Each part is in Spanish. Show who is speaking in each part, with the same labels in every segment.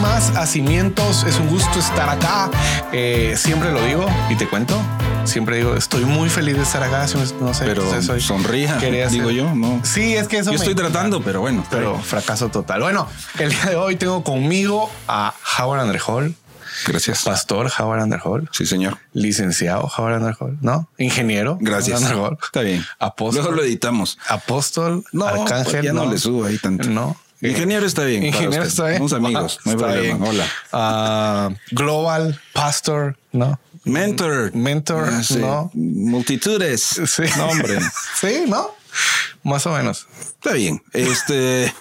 Speaker 1: más a Cimientos. Es un gusto estar acá. Eh, siempre lo digo y te cuento. Siempre digo, estoy muy feliz de estar acá. No sé,
Speaker 2: pero
Speaker 1: no sé,
Speaker 2: sonría, digo yo, no.
Speaker 1: Sí, es que eso
Speaker 2: Yo
Speaker 1: me
Speaker 2: estoy
Speaker 1: encanta.
Speaker 2: tratando, pero bueno.
Speaker 1: pero
Speaker 2: bien.
Speaker 1: fracaso total. Bueno, el día de hoy tengo conmigo a Howard Underhall,
Speaker 2: Gracias.
Speaker 1: pastor Howard Underhall,
Speaker 2: Sí, señor.
Speaker 1: licenciado Howard Underhall, ¿no? Ingeniero.
Speaker 2: Gracias. Está bien.
Speaker 1: Apóstol.
Speaker 2: Luego lo editamos.
Speaker 1: Apóstol,
Speaker 2: No,
Speaker 1: arcángel.
Speaker 2: ya no le subo ahí tanto.
Speaker 1: No.
Speaker 2: Ingeniero está bien.
Speaker 1: Ingeniero está bien.
Speaker 2: Unos amigos. No hay problema.
Speaker 1: bien.
Speaker 2: Hola.
Speaker 1: Ah, global, pastor, ¿no?
Speaker 2: Mentor.
Speaker 1: Mentor,
Speaker 2: Ah, sí.
Speaker 1: no.
Speaker 2: Multitudes.
Speaker 1: Sí.
Speaker 2: No, hombre.
Speaker 1: Sí, ¿no? Más o menos.
Speaker 2: Está bien. Este,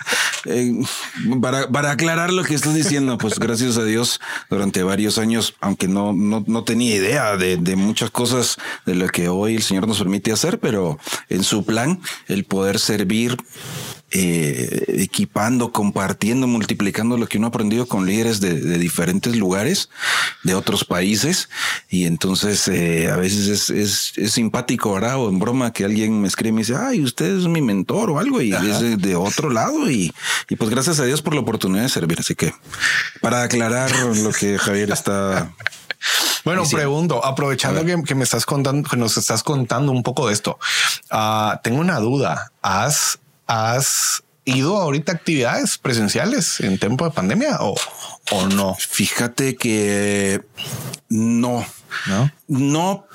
Speaker 2: eh, para, para aclarar lo que estás diciendo, pues gracias a Dios, durante varios años, aunque no, no, no tenía idea de, de muchas cosas de lo que hoy el Señor nos permite hacer, pero en su plan, el poder servir, eh, equipando, compartiendo, multiplicando lo que uno ha aprendido con líderes de, de diferentes lugares, de otros países. Y entonces eh, a veces es, es, es simpático, ¿verdad? O en broma que alguien me escribe y me dice, ay, usted es mi mentor o algo y es de, de otro lado. Y, y pues gracias a Dios por la oportunidad de servir. Así que para aclarar lo que Javier está...
Speaker 1: Bueno,
Speaker 2: Sí,
Speaker 1: pregunto, aprovechando que, que me estás contando, que nos estás contando un poco de esto, ah, tengo una duda. ¿Has, has ido ahorita a actividades presenciales en tiempo de pandemia o, o no?
Speaker 2: Fíjate que no,
Speaker 1: ¿No?
Speaker 2: No,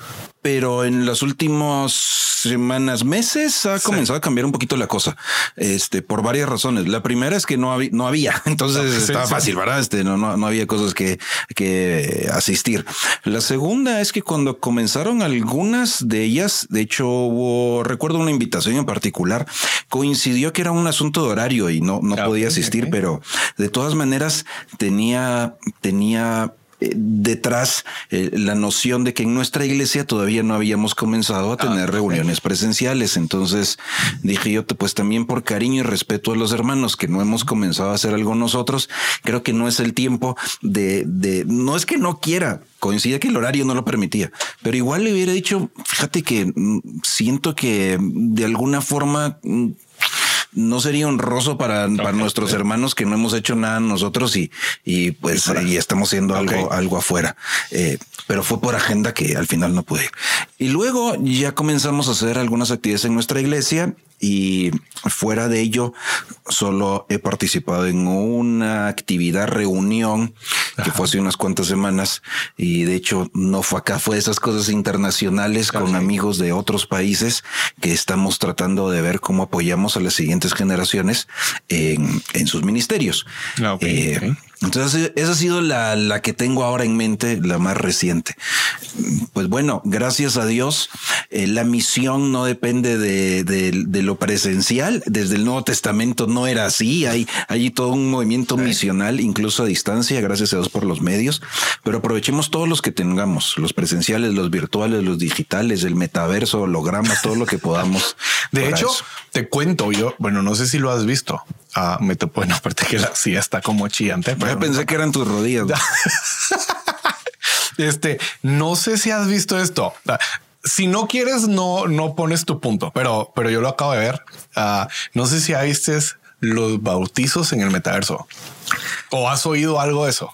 Speaker 2: pero en las últimas semanas, meses ha comenzado a cambiar un poquito la cosa. Este, por varias razones. La primera es que no había, no había, entonces estaba
Speaker 1: sí.
Speaker 2: fácil, ¿verdad? Este, no, no, no había cosas que, que asistir. La segunda es que cuando comenzaron algunas de ellas, de hecho, hubo, recuerdo una invitación en particular, coincidió que era un asunto de horario y no, no
Speaker 1: Ah,
Speaker 2: podía asistir, pero de todas maneras tenía, tenía eh, detrás eh, la noción de que en nuestra iglesia todavía no habíamos comenzado a tener reuniones presenciales. Entonces dije yo, pues también por cariño y respeto a los hermanos que no hemos comenzado a hacer algo nosotros, creo que no es el tiempo de, de no es que no quiera. Coincide que el horario no lo permitía, pero igual le hubiera dicho, fíjate que mm, siento que de alguna forma mm, no sería honroso para, para nuestros hermanos que no hemos hecho nada nosotros y, y pues y estamos haciendo algo, algo afuera. Eh, pero fue por agenda que al final no pude ir. Y luego ya comenzamos a hacer algunas actividades en nuestra iglesia y fuera de ello solo he participado en una actividad reunión que fue hace unas cuantas semanas y de hecho no fue acá, fue esas cosas internacionales con amigos de otros países que estamos tratando de ver cómo apoyamos a las siguientes generaciones en, en sus ministerios.
Speaker 1: Ah,
Speaker 2: Eh. Entonces, esa ha sido la, la que tengo ahora en mente, la más reciente. Pues bueno, gracias a Dios, eh, la misión no depende de, de- de lo presencial. Desde el Nuevo Testamento no era así. Hay, hay todo un movimiento misional, incluso a distancia, gracias a Dios por los medios. Pero aprovechemos todos los que tengamos, los presenciales, los virtuales, los digitales, el metaverso, hologramas, todo lo que podamos.
Speaker 1: De hecho,
Speaker 2: eso.
Speaker 1: te cuento yo, bueno, no sé si lo has visto. Ah, me aparte que la silla está como chillante. Pero-
Speaker 2: pensé que eran tus rodillas.
Speaker 1: Este, no sé si has visto esto. Ah, Si no quieres, no, no pones tu punto, pero, pero yo lo acabo de ver. Ah, no sé si ya vistes los bautizos en el metaverso o has oído algo de eso.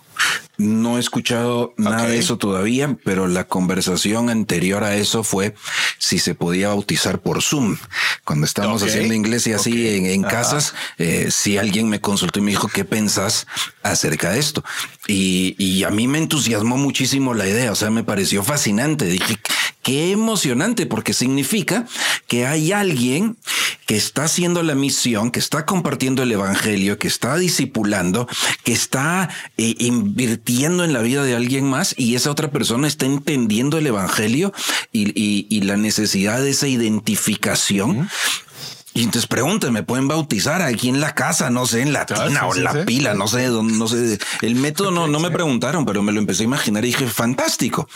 Speaker 2: No he escuchado nada de eso todavía, pero la conversación anterior a eso fue si se podía bautizar por Zoom. Cuando estábamos haciendo inglés y así en, en casas, eh, si alguien me consultó y me dijo qué pensás acerca de esto. Y, y a mí me entusiasmó muchísimo la idea. O sea, me pareció fascinante. Dije qué emocionante, porque significa que hay alguien que está haciendo la misión, que está compartiendo el evangelio, que está discipulando, que está eh, invirtiendo en la vida de alguien más y esa otra persona está entendiendo el evangelio y, la necesidad de esa identificación. Y entonces preguntan, ¿me pueden bautizar aquí en la casa? No sé, en la
Speaker 1: Ah,
Speaker 2: tina
Speaker 1: sí,
Speaker 2: o en
Speaker 1: sí,
Speaker 2: la
Speaker 1: sí.
Speaker 2: pila, no sé, dónde- no sé. El método no, no me preguntaron, pero me lo empecé a imaginar y dije, fantástico.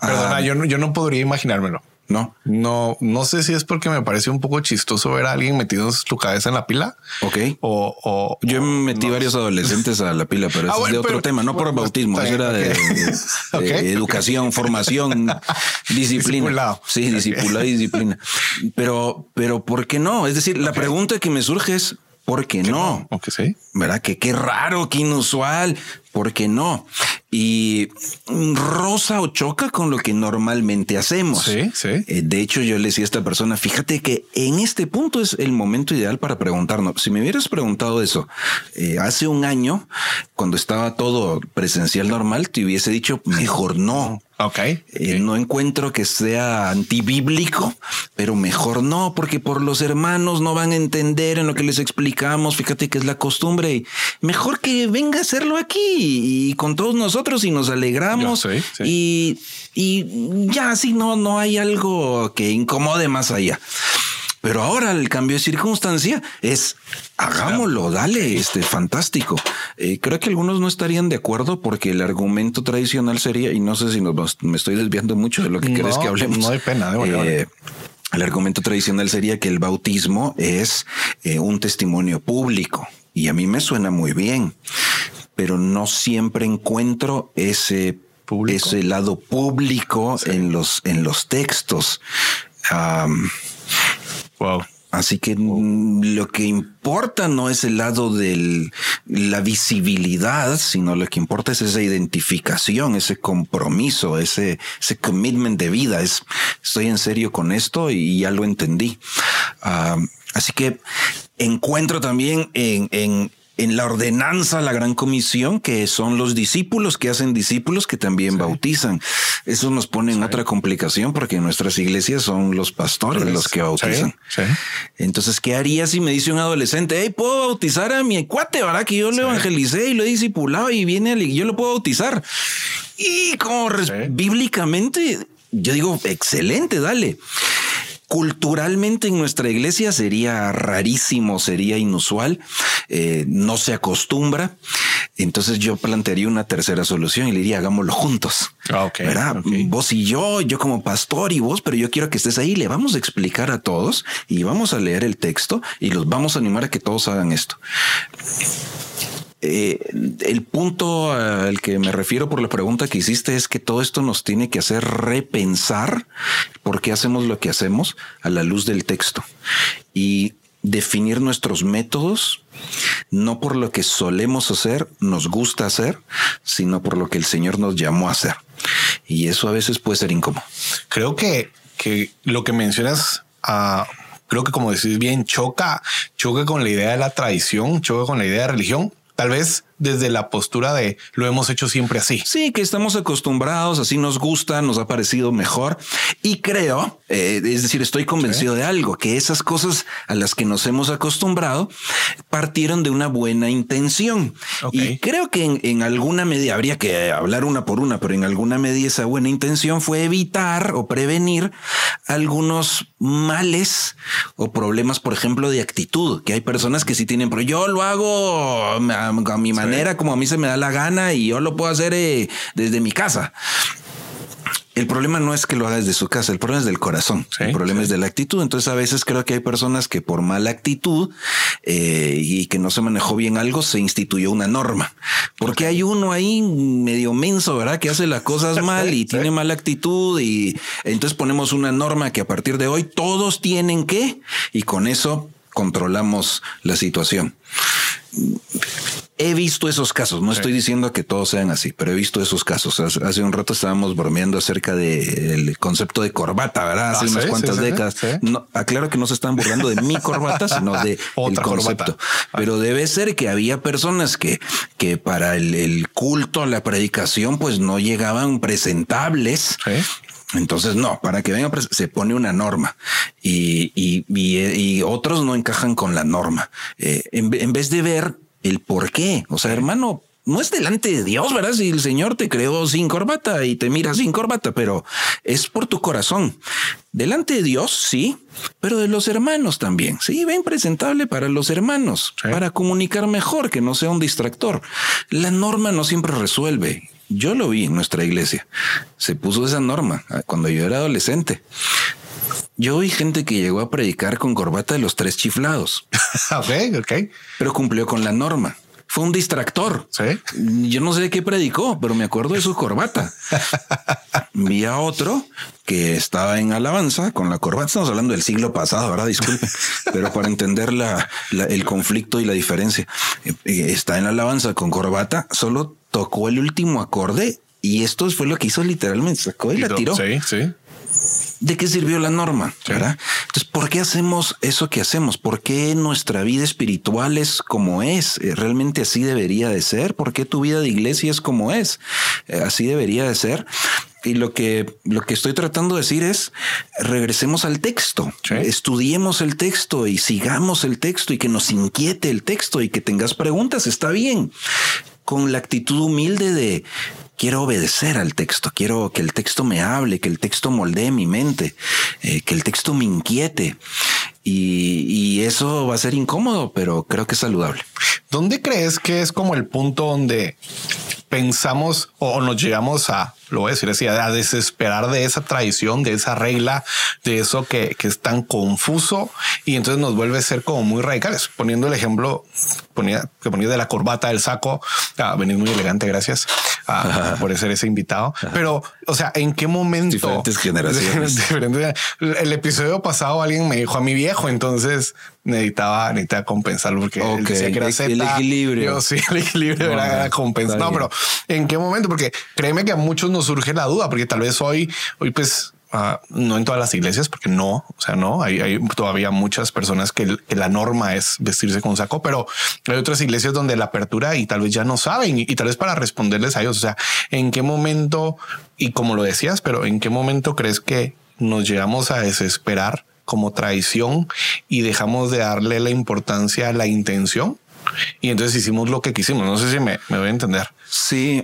Speaker 1: Perdona,
Speaker 2: Ah,
Speaker 1: yo, no, yo no podría imaginármelo.
Speaker 2: No.
Speaker 1: No, no sé si es porque me parece un poco chistoso ver a alguien metiendo su cabeza en la pila
Speaker 2: Ok.
Speaker 1: o, o
Speaker 2: Yo metí
Speaker 1: no.
Speaker 2: varios adolescentes a la pila, pero
Speaker 1: Ah,
Speaker 2: eso es de otro
Speaker 1: pero-
Speaker 2: tema, no por bautismo, eso era de, educación, formación, disciplina.
Speaker 1: Discipulado.
Speaker 2: Sí,
Speaker 1: Ok.
Speaker 2: discipulado y disciplina. Pero, pero ¿por qué no? Es decir, la pregunta que me surge es ¿Por qué no?
Speaker 1: Ok, sí.
Speaker 2: ¿Verdad? Que qué raro, qué inusual. ¿Por qué no? Y rosa o choca con lo que normalmente hacemos.
Speaker 1: Sí, sí.
Speaker 2: Eh, de hecho, yo le decía a esta persona, fíjate que en este punto es el momento ideal para preguntarnos. Si me hubieras preguntado eso eh, hace un año, cuando estaba todo presencial normal, te hubiese dicho, mejor no.
Speaker 1: Ok.
Speaker 2: Eh, no encuentro que sea antibíblico, pero mejor no, porque por los hermanos no van a entender en lo que les explicamos. Fíjate que es la costumbre mejor que venga a hacerlo aquí y con todos nosotros y nos alegramos
Speaker 1: sé, sí.
Speaker 2: y, y ya así no, no hay algo que incomode más allá. Pero ahora el cambio de circunstancia es hagámoslo, dale, este fantástico. Eh, creo que algunos no estarían de acuerdo porque el argumento tradicional sería, y no sé si nos, me estoy desviando mucho de lo que querés
Speaker 1: No,
Speaker 2: que hablemos.
Speaker 1: no hay pena, de.
Speaker 2: Eh, el argumento tradicional sería que el bautismo es eh, un testimonio público y a mí me suena muy bien, pero no siempre encuentro ese
Speaker 1: Público.
Speaker 2: ese lado público en los en los textos.
Speaker 1: Wow.
Speaker 2: Así que mm, lo que importa no es el lado de la visibilidad, sino lo que importa es esa identificación, ese compromiso, ese, ese commitment de vida. Es estoy en serio con esto y ya lo entendí. Ah, así que encuentro también en, en, en la ordenanza, la gran comisión, que son los discípulos que hacen discípulos que también bautizan. Eso nos pone en otra complicación porque en nuestras iglesias son los pastores los que bautizan. Entonces, ¿qué haría si me dice un adolescente, hey, puedo bautizar a mi cuate, ¿verdad? Que yo lo evangelicé y lo he discipulado y viene y yo lo puedo bautizar. Y como bíblicamente, yo digo, excelente, dale. Culturalmente en nuestra iglesia sería rarísimo, sería inusual, eh, no se acostumbra. Entonces yo plantearía una tercera solución y le diría, hagámoslo juntos.
Speaker 1: Ah,
Speaker 2: ¿verdad?
Speaker 1: ok.
Speaker 2: Vos y yo, yo como pastor y vos, pero yo quiero que estés ahí. Le vamos a explicar a todos y vamos a leer el texto y los vamos a animar a que todos hagan esto. Eh, el punto al que me refiero por la pregunta que hiciste es que todo esto nos tiene que hacer repensar por qué hacemos lo que hacemos a la luz del texto y definir nuestros métodos no por lo que solemos hacer, nos gusta hacer, sino por lo que el Señor nos llamó a hacer. Y eso a veces puede ser incómodo.
Speaker 1: Creo que, que lo que mencionas, ah, creo que como decís bien, choca, choca con la idea de la tradición, choca con la idea de religión. Tal vez desde la postura de lo hemos hecho siempre así.
Speaker 2: Sí, que estamos acostumbrados, así nos gusta, nos ha parecido mejor. Y creo, eh, es decir, estoy convencido de algo, que esas cosas a las que nos hemos acostumbrado partieron de una buena intención. Y creo que en, en alguna medida, habría que hablar una por una, pero en alguna medida esa buena intención fue evitar o prevenir algunos males o problemas, por ejemplo, de actitud, que hay personas que sí tienen, pero yo lo hago a, a mi manera, como a mí se me da la gana y yo lo puedo hacer eh, desde mi casa. El problema no es que lo haga desde su casa, el problema es del corazón,
Speaker 1: Sí,
Speaker 2: el problema
Speaker 1: sí.
Speaker 2: es de la actitud. Entonces a veces creo que hay personas que por mala actitud eh, y que no se manejó bien algo, se instituyó una norma. Porque hay uno ahí medio menso, ¿verdad? Que hace las cosas mal y
Speaker 1: Sí,
Speaker 2: tiene mala actitud y entonces ponemos una norma que a partir de hoy todos tienen que y con eso controlamos la situación. He visto esos casos, no estoy diciendo que todos sean así, pero he visto esos casos. Hace, un rato estábamos bromeando acerca del concepto de corbata, ¿verdad? Hace
Speaker 1: Ah,
Speaker 2: unas
Speaker 1: sí,
Speaker 2: cuantas
Speaker 1: sí,
Speaker 2: décadas. No, aclaro que no se están burlando de mi corbata, sino de el
Speaker 1: Otra
Speaker 2: concepto.
Speaker 1: corbata.
Speaker 2: Pero debe ser que había personas que, que para el, el culto, la predicación, pues no llegaban presentables. Entonces, no, para que venga, pres- se pone una norma y, y, y- y otros no encajan con la norma. Eh, en vez de ver el por qué, o sea, hermano, no es delante de Dios, ¿verdad? Si el Señor te creó sin corbata y te mira sin corbata, pero es por tu corazón. Delante de Dios, sí, pero de los hermanos también. Sí, ven presentable para los hermanos,
Speaker 1: Sí.
Speaker 2: para comunicar mejor, que no sea un distractor. La norma no siempre resuelve. Yo lo vi en nuestra iglesia. Se puso esa norma ah, cuando yo era adolescente. Yo vi gente que llegó a predicar con corbata de los tres chiflados,
Speaker 1: ok, ok.
Speaker 2: pero cumplió con la norma. fue un distractor.
Speaker 1: Sí.
Speaker 2: Yo no sé qué predicó, pero me acuerdo de su corbata. Vi a otro que estaba en alabanza con la corbata. Estamos hablando del siglo pasado, ¿verdad? Disculpe, pero para entender la, el conflicto y la diferencia, eh, eh, está en alabanza con corbata, solo tocó el último acorde y esto fue lo que hizo literalmente, sacó y la tiró.
Speaker 1: Sí, sí.
Speaker 2: ¿De qué sirvió la norma? ¿verdad? Entonces, ¿por qué hacemos eso que hacemos? ¿Por qué nuestra vida espiritual es como es? Eh, ¿Realmente así debería de ser? ¿Por qué tu vida de iglesia es como es? Eh, así debería de ser. Y lo que, lo que estoy tratando de decir es, regresemos al texto, estudiemos el texto y sigamos el texto y que nos inquiete el texto y que tengas preguntas, está bien, con la actitud humilde de quiero obedecer al texto, quiero que el texto me hable, que el texto moldee mi mente, eh, que el texto me inquiete. Y, eso va a ser incómodo, pero creo que es saludable.
Speaker 1: ¿Dónde crees que es como el punto donde pensamos o nos llegamos a, lo voy a decir así, a desesperar de esa tradición, de esa regla, de eso que, que es tan confuso y entonces nos vuelve a ser como muy radicales. Poniendo el ejemplo ponía, que ponía de la corbata del saco, ah, venís muy elegante, gracias ah, por ser ese invitado. Pero, o sea, ¿en qué momento?
Speaker 2: Diferentes generaciones.
Speaker 1: el episodio pasado alguien me dijo a mi viejo, entonces necesitaba, necesitaba compensarlo porque él decía que era
Speaker 2: el, equilibrio.
Speaker 1: sí, el equilibrio era compensar. No, pero ¿en qué momento? Porque créeme que a muchos nos surge la duda, porque tal vez hoy, hoy pues Ah, no en todas las iglesias, porque no, o sea, no, hay, todavía muchas personas que, la norma es vestirse con saco, pero hay otras iglesias donde la apertura y tal vez ya no saben y, tal vez para responderles a ellos, o sea, en qué momento, y como lo decías, pero en qué momento crees que nos llegamos a desesperar como traición y dejamos de darle la importancia a la intención y entonces hicimos lo que quisimos. No sé si me, me voy a entender.
Speaker 2: Sí,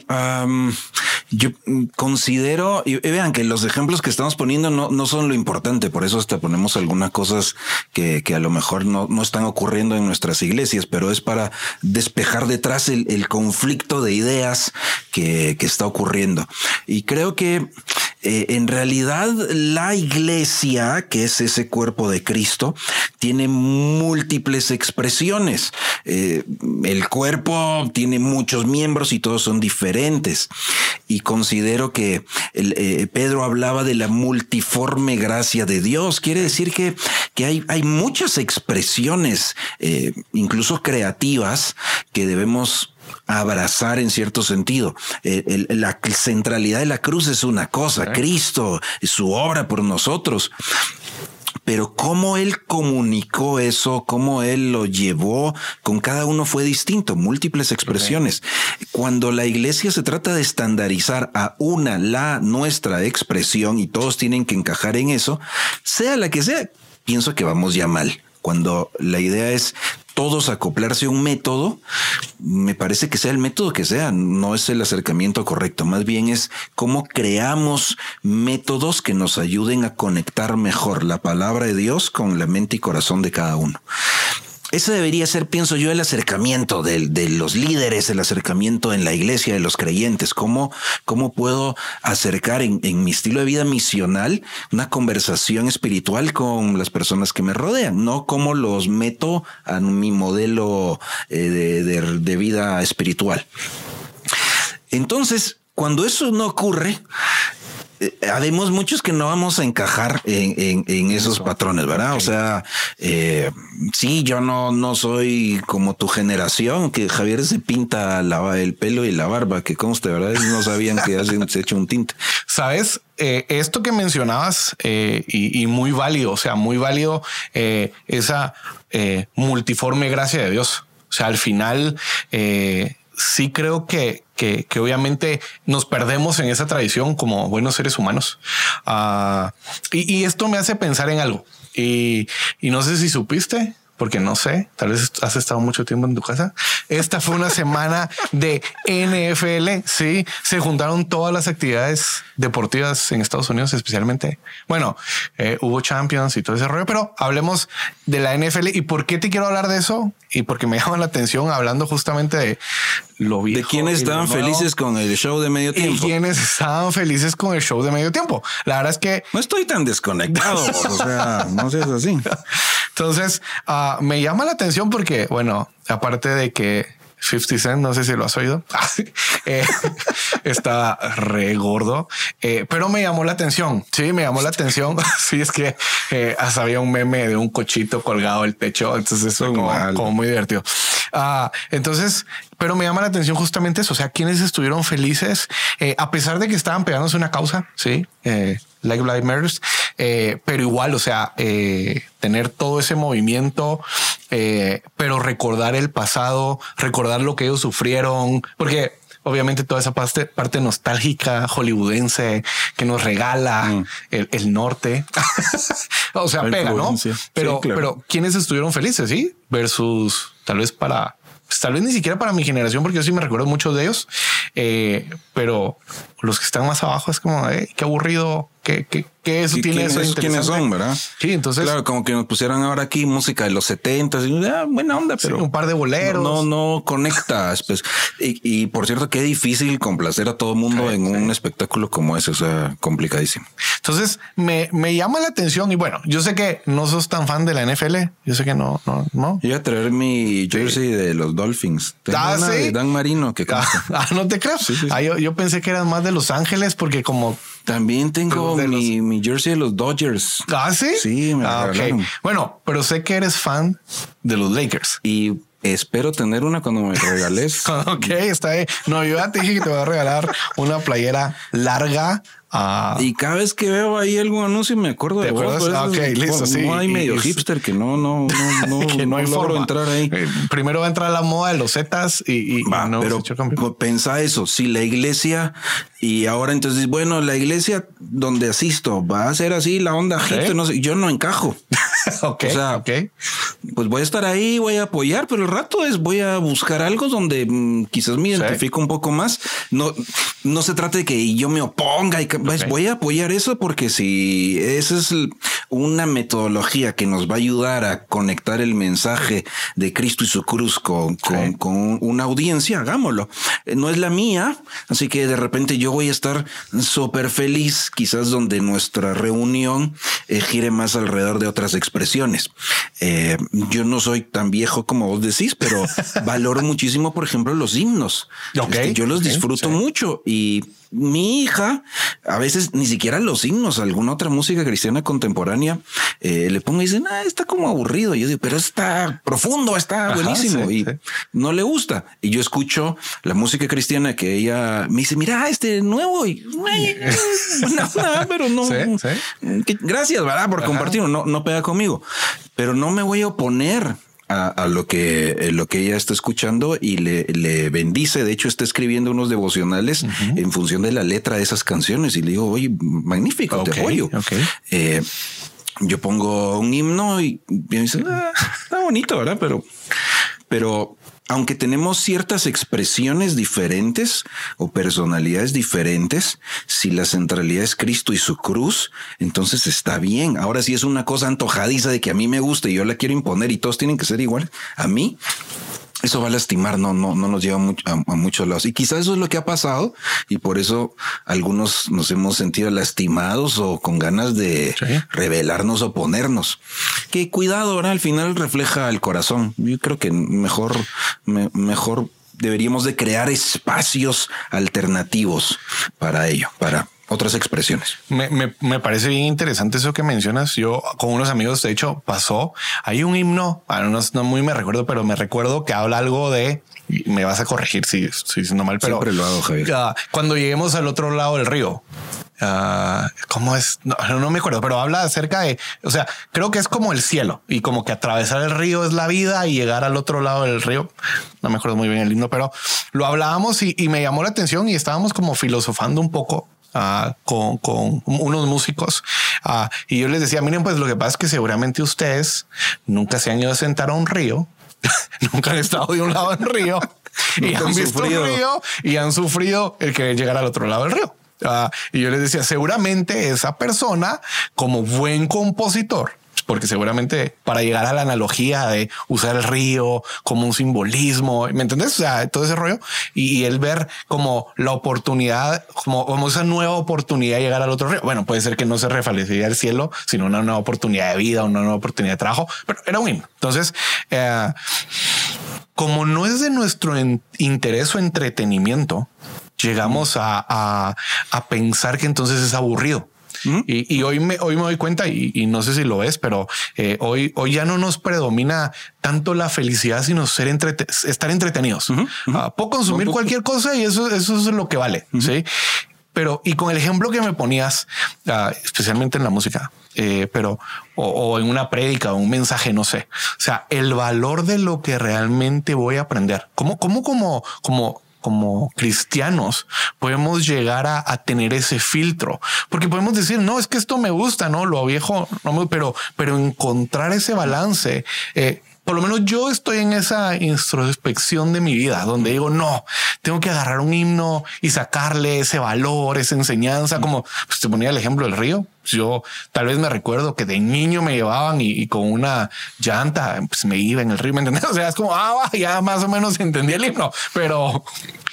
Speaker 2: yo considero, y vean que los ejemplos que estamos poniendo no, no son lo importante, por eso hasta ponemos algunas cosas que, que a lo mejor no, no, están ocurriendo en nuestras iglesias, pero es para despejar detrás el, el conflicto de ideas que, que, está ocurriendo. Y creo que eh, en realidad la iglesia, que es ese cuerpo de Cristo, tiene múltiples expresiones. Eh, el cuerpo tiene muchos miembros y todos son diferentes. Y considero que eh, Pedro hablaba de la multiforme gracia de Dios. Quiere decir que, que hay, hay muchas expresiones, incluso creativas, que debemos abrazar en cierto sentido. la centralidad de la cruz es una cosa, Cristo, su obra por nosotros. Pero cómo él comunicó eso, cómo él lo llevó, con cada uno fue distinto, múltiples expresiones. Cuando la iglesia se trata de estandarizar a una, la, nuestra expresión, y todos tienen que encajar en eso, sea la que sea, pienso que vamos ya mal cuando la idea es todos acoplarse a un método, me parece que sea el método que sea, no es el acercamiento correcto, más bien es cómo creamos métodos que nos ayuden a conectar mejor la palabra de Dios con la mente y corazón de cada uno. Ese debería ser, pienso yo, el acercamiento de, los líderes, el acercamiento en la iglesia de los creyentes. ¿Cómo, puedo acercar en, mi estilo de vida misional una conversación espiritual con las personas que me rodean? No cómo los meto a mi modelo eh, de vida espiritual. Entonces, cuando eso no ocurre, habemos muchos que no vamos a encajar en, esos patrones, ¿verdad? O sea, eh, sí, yo no, no soy como tu generación, que Javier se pinta la, el pelo y la barba, que conste, ¿verdad? no sabían que se hecho un tinte.
Speaker 1: Sabes, eh, esto que mencionabas y, muy válido, o sea, muy válido esa multiforme gracia de Dios. O sea, al final, sí creo que, que, obviamente nos perdemos en esa tradición como buenos seres humanos. Ah, y, esto me hace pensar en algo. Y no sé si supiste, porque no sé, tal vez has estado mucho tiempo en tu casa. Esta fue una semana de NFL. Sí, se juntaron todas las actividades deportivas en Estados Unidos, especialmente. Bueno, eh, hubo Champions y todo ese rollo, pero hablemos de la NFL y por qué te quiero hablar de eso y porque me llama la atención hablando justamente de lo viejo.
Speaker 2: De quiénes estaban felices con el show de medio tiempo.
Speaker 1: Y quiénes estaban felices con el show de medio tiempo. La verdad es que
Speaker 2: no estoy tan desconectado. o sea, no seas así.
Speaker 1: Entonces, uh, me llama la atención porque, bueno, aparte de que 50 Cent, no sé si lo has oído. eh, está re gordo, eh, pero me llamó la atención. Sí, me llamó la atención. sí, es que eh, hasta había un meme de un cochito colgado del techo. Entonces eso como, como, muy divertido. Ah, entonces, pero me llama la atención justamente eso. O sea, quienes estuvieron felices a pesar de que estaban pegándose una causa. Sí, Like Lives Matters, eh, pero igual, o sea, eh, tener todo ese movimiento, eh, pero recordar el pasado, recordar lo que ellos sufrieron, porque obviamente toda esa parte, parte nostálgica hollywoodense que nos regala mm. el, el, norte. o sea, pega, ¿no? Pero, sí, claro. pero quienes estuvieron felices, sí, versus tal vez para, pues, tal vez ni siquiera para mi generación, porque yo sí me recuerdo muchos de ellos, eh, pero los que están más abajo es como, eh, qué aburrido, que, que, que eso tiene eso
Speaker 2: quiénes son, ¿verdad?
Speaker 1: Sí, entonces.
Speaker 2: Claro, como que nos pusieran ahora aquí música de los 70 y ah, buena onda, pero
Speaker 1: sí, un par de boleros.
Speaker 2: No, no, no conecta. Pues, y, y, por cierto, qué difícil complacer a todo mundo sí, en sí. un espectáculo como ese, o sea, complicadísimo.
Speaker 1: Entonces me, me llama la atención y bueno, yo sé que no sos tan fan de la NFL. Yo sé que no, no, no.
Speaker 2: Yo voy a traer mi jersey de los Dolphins.
Speaker 1: Tengo ah,
Speaker 2: una de Dan Marino que
Speaker 1: ah, ah, no te creo. Ah, yo, yo pensé que eran más de Los Ángeles porque como
Speaker 2: también tengo mi,
Speaker 1: los...
Speaker 2: mi, jersey de los Dodgers.
Speaker 1: Ah, sí.
Speaker 2: Sí, me
Speaker 1: ah, okay. Bueno, pero sé que eres fan de los Lakers.
Speaker 2: Y espero tener una cuando me regales.
Speaker 1: ok, está ahí. No, yo ya te dije que te voy a regalar una playera larga. Uh,
Speaker 2: y cada vez que veo ahí algún anuncio me acuerdo
Speaker 1: ¿Te
Speaker 2: de
Speaker 1: vos.
Speaker 2: Pues,
Speaker 1: ah, ok, listo.
Speaker 2: No
Speaker 1: sí.
Speaker 2: hay medio hipster que no, no, no, no,
Speaker 1: que no hay
Speaker 2: no
Speaker 1: forma.
Speaker 2: entrar ahí.
Speaker 1: Eh, primero va a entrar la moda de los Zetas y, y
Speaker 2: Va,
Speaker 1: no
Speaker 2: pero pensa eso. Si la iglesia y ahora entonces, bueno, la iglesia donde asisto va a ser así la onda hipster, no sé, yo no encajo.
Speaker 1: ok,
Speaker 2: o sea,
Speaker 1: okay.
Speaker 2: pues voy a estar ahí, voy a apoyar, pero el rato es voy a buscar algo donde mmm, quizás me identifico ¿Sí? un poco más. No, no se trata de que yo me oponga y okay. voy a apoyar eso porque si esa es una metodología que nos va a ayudar a conectar el mensaje de Cristo y su cruz con, con, sí. con una audiencia, hagámoslo. Eh, No es la mía, así que de repente yo voy a estar súper feliz, quizás donde nuestra reunión eh, gire más alrededor de otras expresiones. Eh, yo no soy tan viejo como vos decís, pero valoro muchísimo, por ejemplo, los himnos.
Speaker 1: Okay.
Speaker 2: Este, yo los
Speaker 1: okay.
Speaker 2: disfruto
Speaker 1: sí.
Speaker 2: mucho y mi hija, a veces ni siquiera los himnos, alguna otra música cristiana contemporánea, eh, le pongo y dicen, ah, está como aburrido. Y yo digo, pero está profundo, está Ajá, buenísimo. Sí, y sí. no le gusta. Y yo escucho la música cristiana que ella me dice, mira, este nuevo y no, no, pero no. Que, gracias, ¿verdad? Por compartirlo. No, no pega conmigo, pero no me voy a oponer a, a, lo que eh, lo que ella está escuchando y le, le, bendice. De hecho, está escribiendo unos devocionales uh -huh. en función de la letra de esas canciones. Y le digo, oye, magnífico, okay, te apoyo.
Speaker 1: Okay.
Speaker 2: Eh, yo pongo un himno y, me dice, ah, está bonito, ¿verdad? Pero, pero aunque tenemos ciertas expresiones diferentes o personalidades diferentes, si la centralidad es Cristo y su cruz, entonces está bien. Ahora si es una cosa antojadiza de que a mí me gusta y yo la quiero imponer y todos tienen que ser igual a mí, eso va a lastimar, no, no, no nos lleva mucho, a, a, muchos lados. Y quizás eso es lo que ha pasado y por eso algunos nos hemos sentido lastimados o con ganas de sí. rebelarnos o ponernos. Que cuidado, ahora al final refleja el corazón. Yo creo que mejor, me, mejor deberíamos de crear espacios alternativos para ello, para otras expresiones.
Speaker 1: Me, me, me, parece bien interesante eso que mencionas. Yo con unos amigos, de hecho, pasó. Hay un himno, no, no muy me recuerdo, pero me recuerdo que habla algo de. Me vas a corregir si estoy diciendo mal, pero
Speaker 2: siempre lo hago, Javier.
Speaker 1: Uh, cuando lleguemos al otro lado del río, Uh, ¿Cómo es? No, no, me acuerdo, pero habla acerca de, o sea, creo que es como el cielo y como que atravesar el río es la vida y llegar al otro lado del río. No me acuerdo muy bien el himno, pero lo hablábamos y, y me llamó la atención y estábamos como filosofando un poco Uh, con, con, unos músicos uh, y yo les decía, miren, pues lo que pasa es que seguramente ustedes nunca se han ido a sentar a un río, nunca han estado de un lado del río y han visto sufrido. un río y han sufrido el que llegar al otro lado del río. Uh, y yo les decía, seguramente esa persona, como buen compositor, porque seguramente para llegar a la analogía de usar el río como un simbolismo, ¿me entendés? O sea, todo ese rollo y, y el ver como la oportunidad, como, esa nueva oportunidad de llegar al otro río. Bueno, puede ser que no se refalecería el cielo, sino una nueva oportunidad de vida, una nueva oportunidad de trabajo, pero era un. Entonces, eh, como no es de nuestro interés o entretenimiento, llegamos a, pensar que entonces es aburrido. Y, hoy me hoy me doy cuenta y, no sé si lo es, pero eh, hoy hoy ya no nos predomina tanto la felicidad, sino ser estar entretenidos. Ah, puedo consumir cualquier cosa y eso eso es lo que vale. Sí, pero y con el ejemplo que me ponías, ah, especialmente en la música, eh, pero o, en una prédica o un mensaje, no sé. O sea, el valor de lo que realmente voy a aprender. ¿Cómo, cómo, como, como, como cristianos podemos llegar a, tener ese filtro? Porque podemos decir, no, es que esto me gusta, no, lo viejo, pero, pero encontrar ese balance. Eh, por lo menos yo estoy en esa introspección de mi vida donde digo, no, tengo que agarrar un himno y sacarle ese valor, esa enseñanza, como pues, te ponía el ejemplo del río. Yo tal vez me recuerdo que de niño me llevaban y, con una llanta pues me iba en el río, ¿me entiendes? O sea, es como, ah, ya más o menos entendía el himno, pero,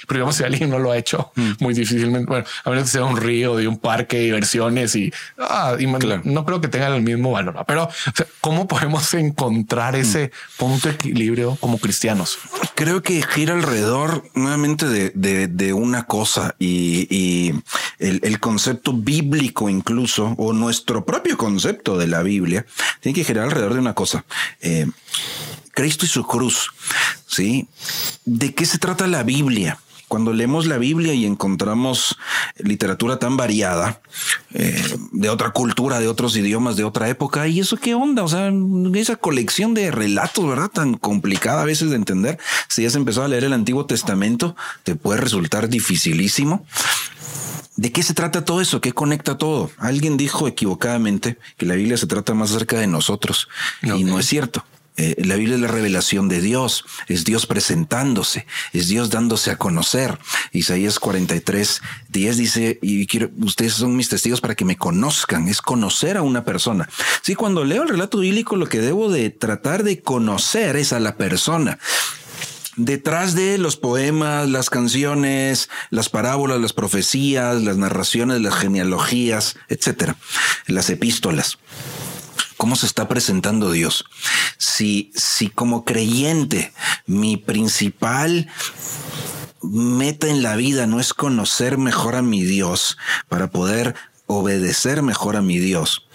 Speaker 1: pero digamos, si alguien no lo ha hecho mm. muy difícilmente, bueno, a menos que sea un río de un parque de diversiones y, ah, no creo que tengan el mismo valor, pero ¿cómo podemos encontrar mm. ese punto de equilibrio como cristianos?
Speaker 2: Creo que gira alrededor nuevamente de, de, una cosa y, y el, el concepto bíblico incluso o nuestro propio concepto de la Biblia tiene que girar alrededor de una cosa. Eh, Cristo y su cruz. ¿Sí? ¿De qué se trata la Biblia? Cuando leemos la Biblia y encontramos literatura tan variada, eh, de otra cultura, de otros idiomas, de otra época, ¿y eso qué onda? O sea, esa colección de relatos, ¿verdad? Tan complicada a veces de entender. Si ya se empezó a leer el Antiguo Testamento, te puede resultar dificilísimo. ¿De qué se trata todo eso? ¿Qué conecta todo? Alguien dijo equivocadamente que la Biblia se trata más acerca de nosotros y no es cierto. Eh, la Biblia es la revelación de Dios, es Dios presentándose, es Dios dándose a conocer. Isaías 43, 10 dice, y quiero, ustedes son mis testigos para que me conozcan, es conocer a una persona. Sí, cuando leo el relato bíblico, lo que debo de tratar de conocer es a la persona detrás de los poemas, las canciones, las parábolas, las profecías, las narraciones, las genealogías, etcétera, las epístolas. ¿Cómo se está presentando Dios? Si, si como creyente mi principal meta en la vida no es conocer mejor a mi Dios para poder obedecer mejor a mi Dios,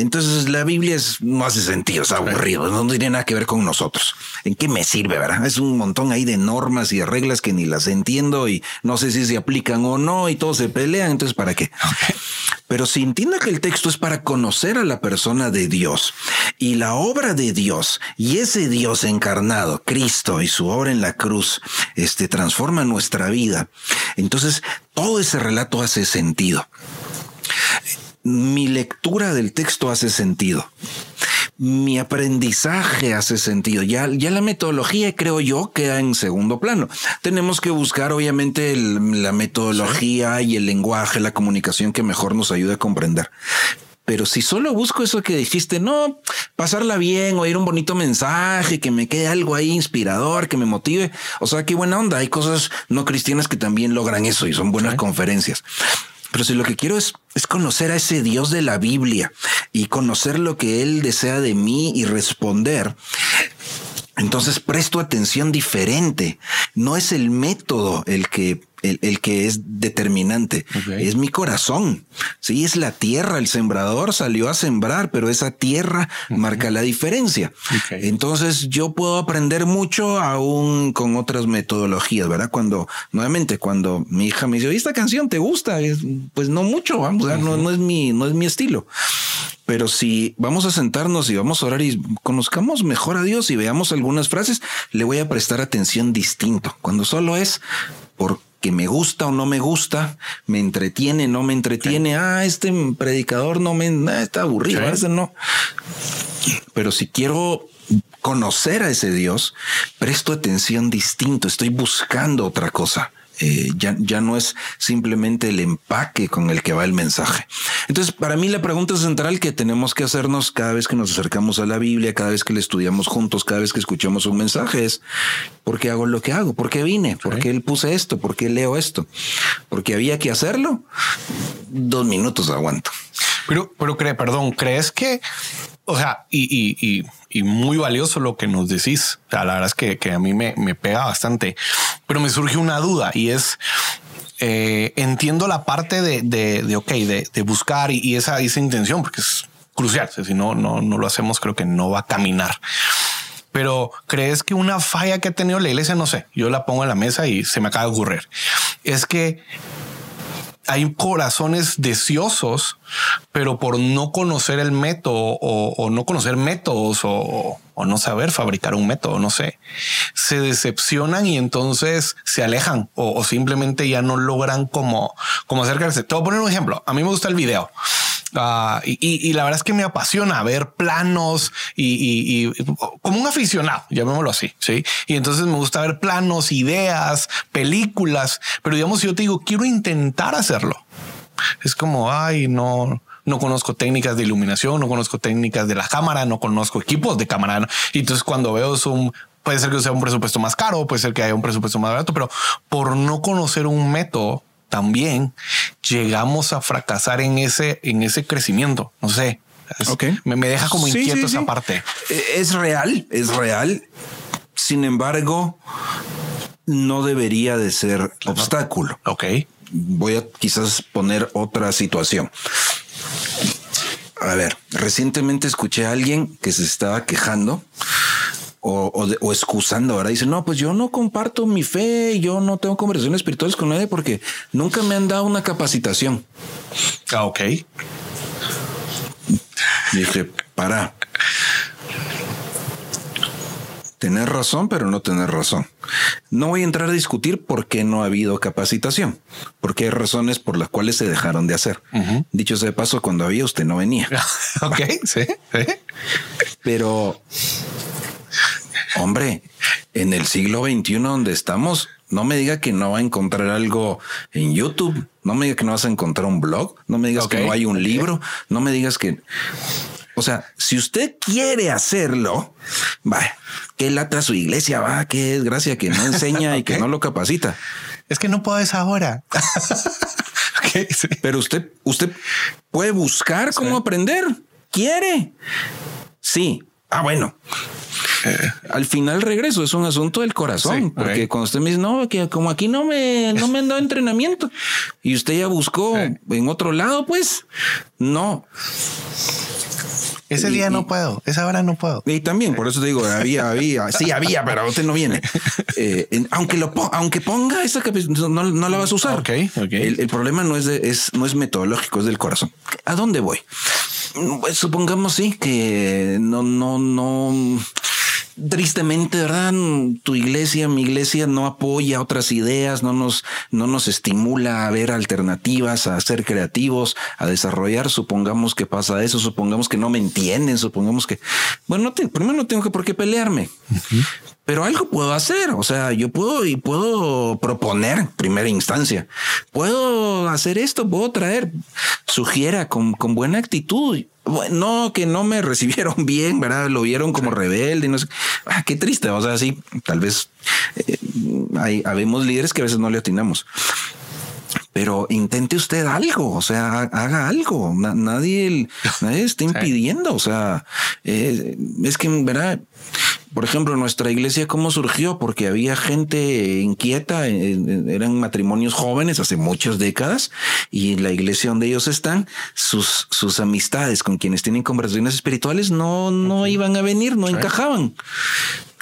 Speaker 2: entonces la Biblia es, no hace sentido, es aburrido, no tiene nada que ver con nosotros. ¿En qué me sirve, verdad? Es un montón ahí de normas y de reglas que ni las entiendo y no sé si se aplican o no y todos se pelean, entonces ¿para qué? Pero si entiendo que el texto es para conocer a la persona de Dios y la obra de Dios y ese Dios encarnado, Cristo y su obra en la cruz, este transforma nuestra vida, entonces todo ese relato hace sentido mi lectura del texto hace sentido. Mi aprendizaje hace sentido. Ya, ya la metodología, creo yo, queda en segundo plano. Tenemos que buscar, obviamente, la metodología y el lenguaje, la comunicación que mejor nos ayude a comprender. Pero si solo busco eso que dijiste, no, pasarla bien, oír un bonito mensaje, que me quede algo ahí inspirador, que me motive. O sea, qué buena onda. Hay cosas no cristianas que también logran eso y son buenas conferencias. Pero si lo que quiero es, es conocer a ese Dios de la Biblia y conocer lo que Él desea de mí y responder, entonces presto atención diferente. No es el método el que el, que es determinante. Es mi corazón. Sí, es la tierra. El sembrador salió a sembrar, pero esa tierra marca la diferencia. Entonces yo puedo aprender mucho aún con otras metodologías, ¿verdad? Cuando, nuevamente, cuando mi hija me dice, esta canción te gusta, pues no mucho, vamos, no, no es mi, no es mi estilo. Pero si vamos a sentarnos y vamos a orar y conozcamos mejor a Dios y veamos algunas frases, le voy a prestar atención distinto. Cuando solo es por que me gusta o no me gusta, me entretiene, no me entretiene. Ah, este predicador no me ah, está aburrido, ese no. Pero si quiero conocer a ese Dios, presto atención distinto, estoy buscando otra cosa. Eh, ya, ya no es simplemente el empaque con el que va el mensaje. Entonces, para mí la pregunta central que tenemos que hacernos cada vez que nos acercamos a la Biblia, cada vez que la estudiamos juntos, cada vez que escuchamos un mensaje es, ¿por qué hago lo que hago? ¿Por qué vine? ¿Por qué él puse esto? ¿Por qué leo esto? ¿Porque había que hacerlo? Dos minutos aguanto.
Speaker 1: Pero, pero cree, perdón, ¿crees que o sea, y, y, y, y, muy valioso lo que nos decís. La verdad es que, que a mí me, me, pega bastante, pero me surge una duda y es, eh, entiendo la parte de, de, de ok, de, de buscar y, y, esa, esa intención, porque es crucial. Si no, no, no lo hacemos, creo que no va a caminar. Pero crees que una falla que ha tenido la iglesia, no sé, yo la pongo en la mesa y se me acaba de ocurrir. Es que hay corazones deseosos, pero por no conocer el método o, no conocer métodos o, o, no saber fabricar un método, no sé, se decepcionan y entonces se alejan o, simplemente ya no logran como, como acercarse. Te voy a poner un ejemplo. A mí me gusta el video. Uh, y, la verdad es que me apasiona ver planos y, y, como un aficionado, llamémoslo así. Sí. Y entonces me gusta ver planos, ideas, películas. Pero digamos, si yo te digo, quiero intentar hacerlo, es como, ay, no, no conozco técnicas de iluminación, no conozco técnicas de la cámara, no conozco equipos de cámara. Y entonces cuando veo Zoom, puede ser que sea un presupuesto más caro, puede ser que haya un presupuesto más barato, pero por no conocer un método, también llegamos a fracasar en ese, en ese crecimiento. No sé.
Speaker 2: okay.
Speaker 1: me, me, deja como inquieto sí, sí, esa sí. parte.
Speaker 2: Es real, es real. Sin embargo, no debería de ser obstáculo.
Speaker 1: Ok.
Speaker 2: Voy a quizás poner otra situación. A ver, recientemente escuché a alguien que se estaba quejando o, o, de, o, excusando. Ahora dice, no, pues yo no comparto mi fe, yo no tengo conversaciones espirituales con nadie porque nunca me han dado una capacitación.
Speaker 1: Ah, ok.
Speaker 2: Dije, para. Tener razón, pero no tener razón. No voy a entrar a discutir por qué no ha habido capacitación, porque hay razones por las cuales se dejaron de hacer. Uh -huh. Dicho sea de paso, cuando había usted no venía.
Speaker 1: ok, sí. ¿Sí?
Speaker 2: Pero Hombre, en el siglo XXI donde estamos, no me diga que no va a encontrar algo en YouTube, no me diga que no vas a encontrar un blog, no me digas okay. que no hay un libro, no me digas que... O sea, si usted quiere hacerlo, va, que lata su iglesia, va, qué desgracia que no enseña okay. y que no lo capacita.
Speaker 1: Es que no puedes ahora.
Speaker 2: sí. Pero usted, usted puede buscar cómo sí. aprender. Quiere. Sí. Ah, bueno. Eh, al final regreso, es un asunto del corazón, sí, porque right. cuando usted me dice, no, que como aquí no me, no me han dado entrenamiento y usted ya buscó en otro lado, pues no.
Speaker 1: Ese día y, no puedo, esa hora no puedo.
Speaker 2: Y también, por eso te digo, había, había, sí había, pero usted no viene. Eh, en, aunque lo aunque ponga esa no, no, la vas a usar.
Speaker 1: Okay, okay.
Speaker 2: El, el, problema no es, de, es, no es metodológico, es del corazón. ¿A dónde voy? Pues, supongamos sí que no, no, no tristemente, ¿verdad? Tu iglesia, mi iglesia no apoya otras ideas, no nos, no nos estimula a ver alternativas, a ser creativos, a desarrollar. Supongamos que pasa eso, supongamos que no me entienden, supongamos que, bueno, no te, primero no tengo que por qué pelearme. Pero algo puedo hacer, o sea, yo puedo y puedo proponer primera instancia. Puedo hacer esto, puedo traer, sugiera con, con buena actitud no, que no me recibieron bien, ¿verdad? Lo vieron como rebelde, no sé. Ah, qué triste. O sea, sí, tal vez eh, hay, habemos líderes que a veces no le atinamos. Pero intente usted algo, o sea, haga algo. nadie, nadie está impidiendo. O sea, eh, es que, ¿verdad? Por ejemplo, nuestra iglesia, ¿cómo surgió? Porque había gente inquieta, eran matrimonios jóvenes hace muchas décadas, y la iglesia donde ellos están, sus, sus amistades con quienes tienen conversaciones espirituales no, no iban a venir, no encajaban.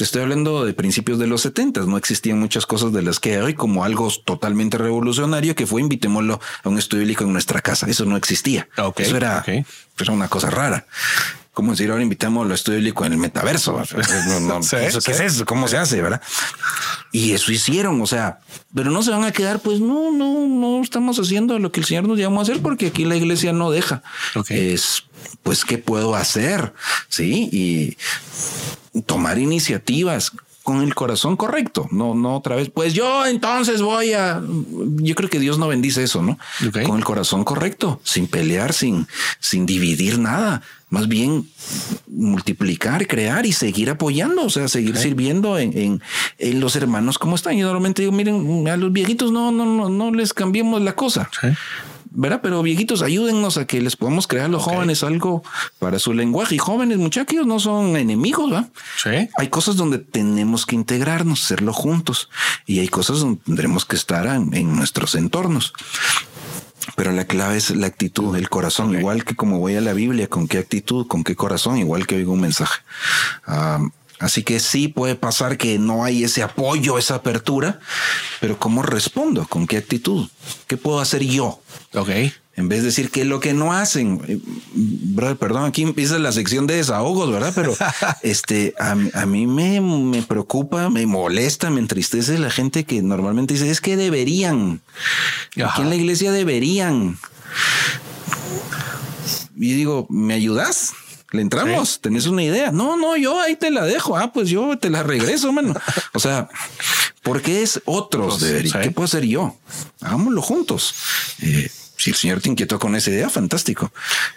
Speaker 2: Te estoy hablando de principios de los 70, no existían muchas cosas de las que hay hoy, como algo totalmente revolucionario que fue invitémoslo a un estudio bíblico en nuestra casa. Eso no existía.
Speaker 1: Okay,
Speaker 2: Eso era,
Speaker 1: okay.
Speaker 2: era una cosa rara como decir ahora invitamos al estudio bíblico en el metaverso. No, no, ¿Sí? ¿eso, ¿Qué es eso? ¿Cómo se hace? ¿Verdad? Y eso hicieron, o sea, pero no se van a quedar, pues no, no, no estamos haciendo lo que el Señor nos llamó a hacer porque aquí la iglesia no deja.
Speaker 1: Okay.
Speaker 2: Es, pues, ¿qué puedo hacer? Sí, y tomar iniciativas con el corazón correcto, no, no otra vez. Pues yo entonces voy a. Yo creo que Dios no bendice eso, ¿no?
Speaker 1: Okay.
Speaker 2: Con el corazón correcto, sin pelear, sin, sin dividir nada. Más bien multiplicar, crear y seguir apoyando, o sea, seguir okay. sirviendo en, en, en, los hermanos como están. Yo normalmente digo, miren, a los viejitos no, no, no, no les cambiemos la cosa.
Speaker 1: Sí
Speaker 2: ¿verdad? Pero viejitos, ayúdennos a que les podamos crear a los jóvenes algo para su lenguaje. Y jóvenes, muchachos, no son enemigos, ¿verdad?
Speaker 1: Sí.
Speaker 2: Hay cosas donde tenemos que integrarnos, hacerlo juntos. Y hay cosas donde tendremos que estar en, en nuestros entornos. Pero la clave es la actitud, el corazón, igual que como voy a la Biblia, con qué actitud, con qué corazón, igual que oigo un mensaje. Ah, así que sí puede pasar que no hay ese apoyo, esa apertura, pero ¿cómo respondo? ¿Con qué actitud? ¿Qué puedo hacer yo?
Speaker 1: Ok.
Speaker 2: En vez de decir que lo que no hacen, eh, brother, perdón, aquí empieza la sección de desahogos, ¿verdad? Pero este, a, a mí me, me preocupa, me molesta, me entristece la gente que normalmente dice, es que deberían. Aquí en la iglesia deberían. Y digo, ¿me ayudas? ¿Le entramos? ¿Tenés una idea? No, no, yo ahí te la dejo. Ah, pues yo te la regreso, mano. O sea, porque es otros
Speaker 1: sí.
Speaker 2: ¿Qué puedo hacer yo? Hagámoslo juntos. Eh, si el Señor te inquietó con esa idea, fantástico.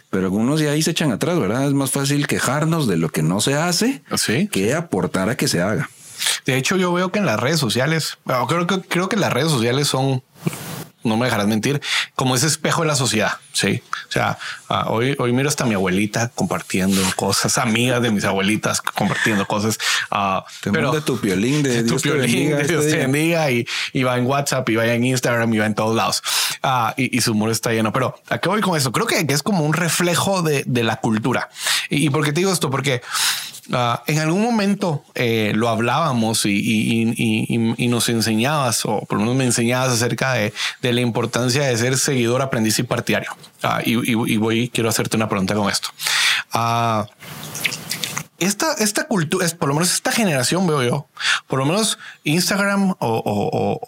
Speaker 2: Pero algunos ya ahí se echan atrás, ¿verdad? Es más fácil quejarnos de lo que no se hace
Speaker 1: Sí.
Speaker 2: que aportar a que se haga.
Speaker 1: De hecho, yo veo que en las redes sociales, creo que creo que las redes sociales son, no me dejarás mentir, como ese espejo de la sociedad. Sí. O sea, ah, hoy, hoy miro hasta mi abuelita compartiendo cosas, amigas de mis abuelitas compartiendo cosas. ah,
Speaker 2: Te manda tu piolín de
Speaker 1: tu
Speaker 2: Dios bendiga
Speaker 1: de
Speaker 2: este
Speaker 1: Dios te bendiga y, y va en WhatsApp y va en Instagram y va en todos lados. Ah, y, y su humor está lleno. Pero ¿a qué voy con eso? Creo que, que es como un reflejo de, de la cultura. ¿Y, y por qué te digo esto? Porque ah, en algún momento eh, lo hablábamos y, y- y- y- nos enseñabas, o por lo menos me enseñabas acerca de, de la importancia de ser seguidor, aprendiz y partidario. Ah, y, voy, quiero hacerte una pregunta con esto. Ah, esta, esta cultura, es por lo menos esta generación veo yo, por lo menos Instagram o, o- o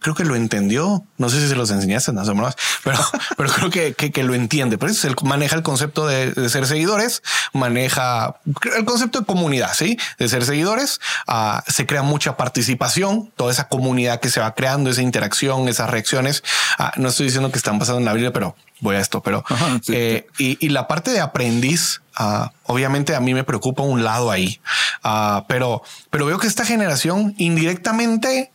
Speaker 1: creo que lo entendió. No sé si se los enseñaste, no sé más, pero, pero creo que, que, que lo entiende. Pero él maneja el concepto de, de ser seguidores, maneja el concepto de comunidad, sí, de ser seguidores. ah, se crea mucha participación, toda esa comunidad que se va creando, esa interacción, esas reacciones. Ah, no estoy diciendo que están pasando en la Biblia, pero voy a esto, pero
Speaker 2: Ajá, sí.
Speaker 1: eh, y, y la parte de aprendiz, ah, obviamente a mí me preocupa un lado ahí, Ah, pero, pero veo que esta generación indirectamente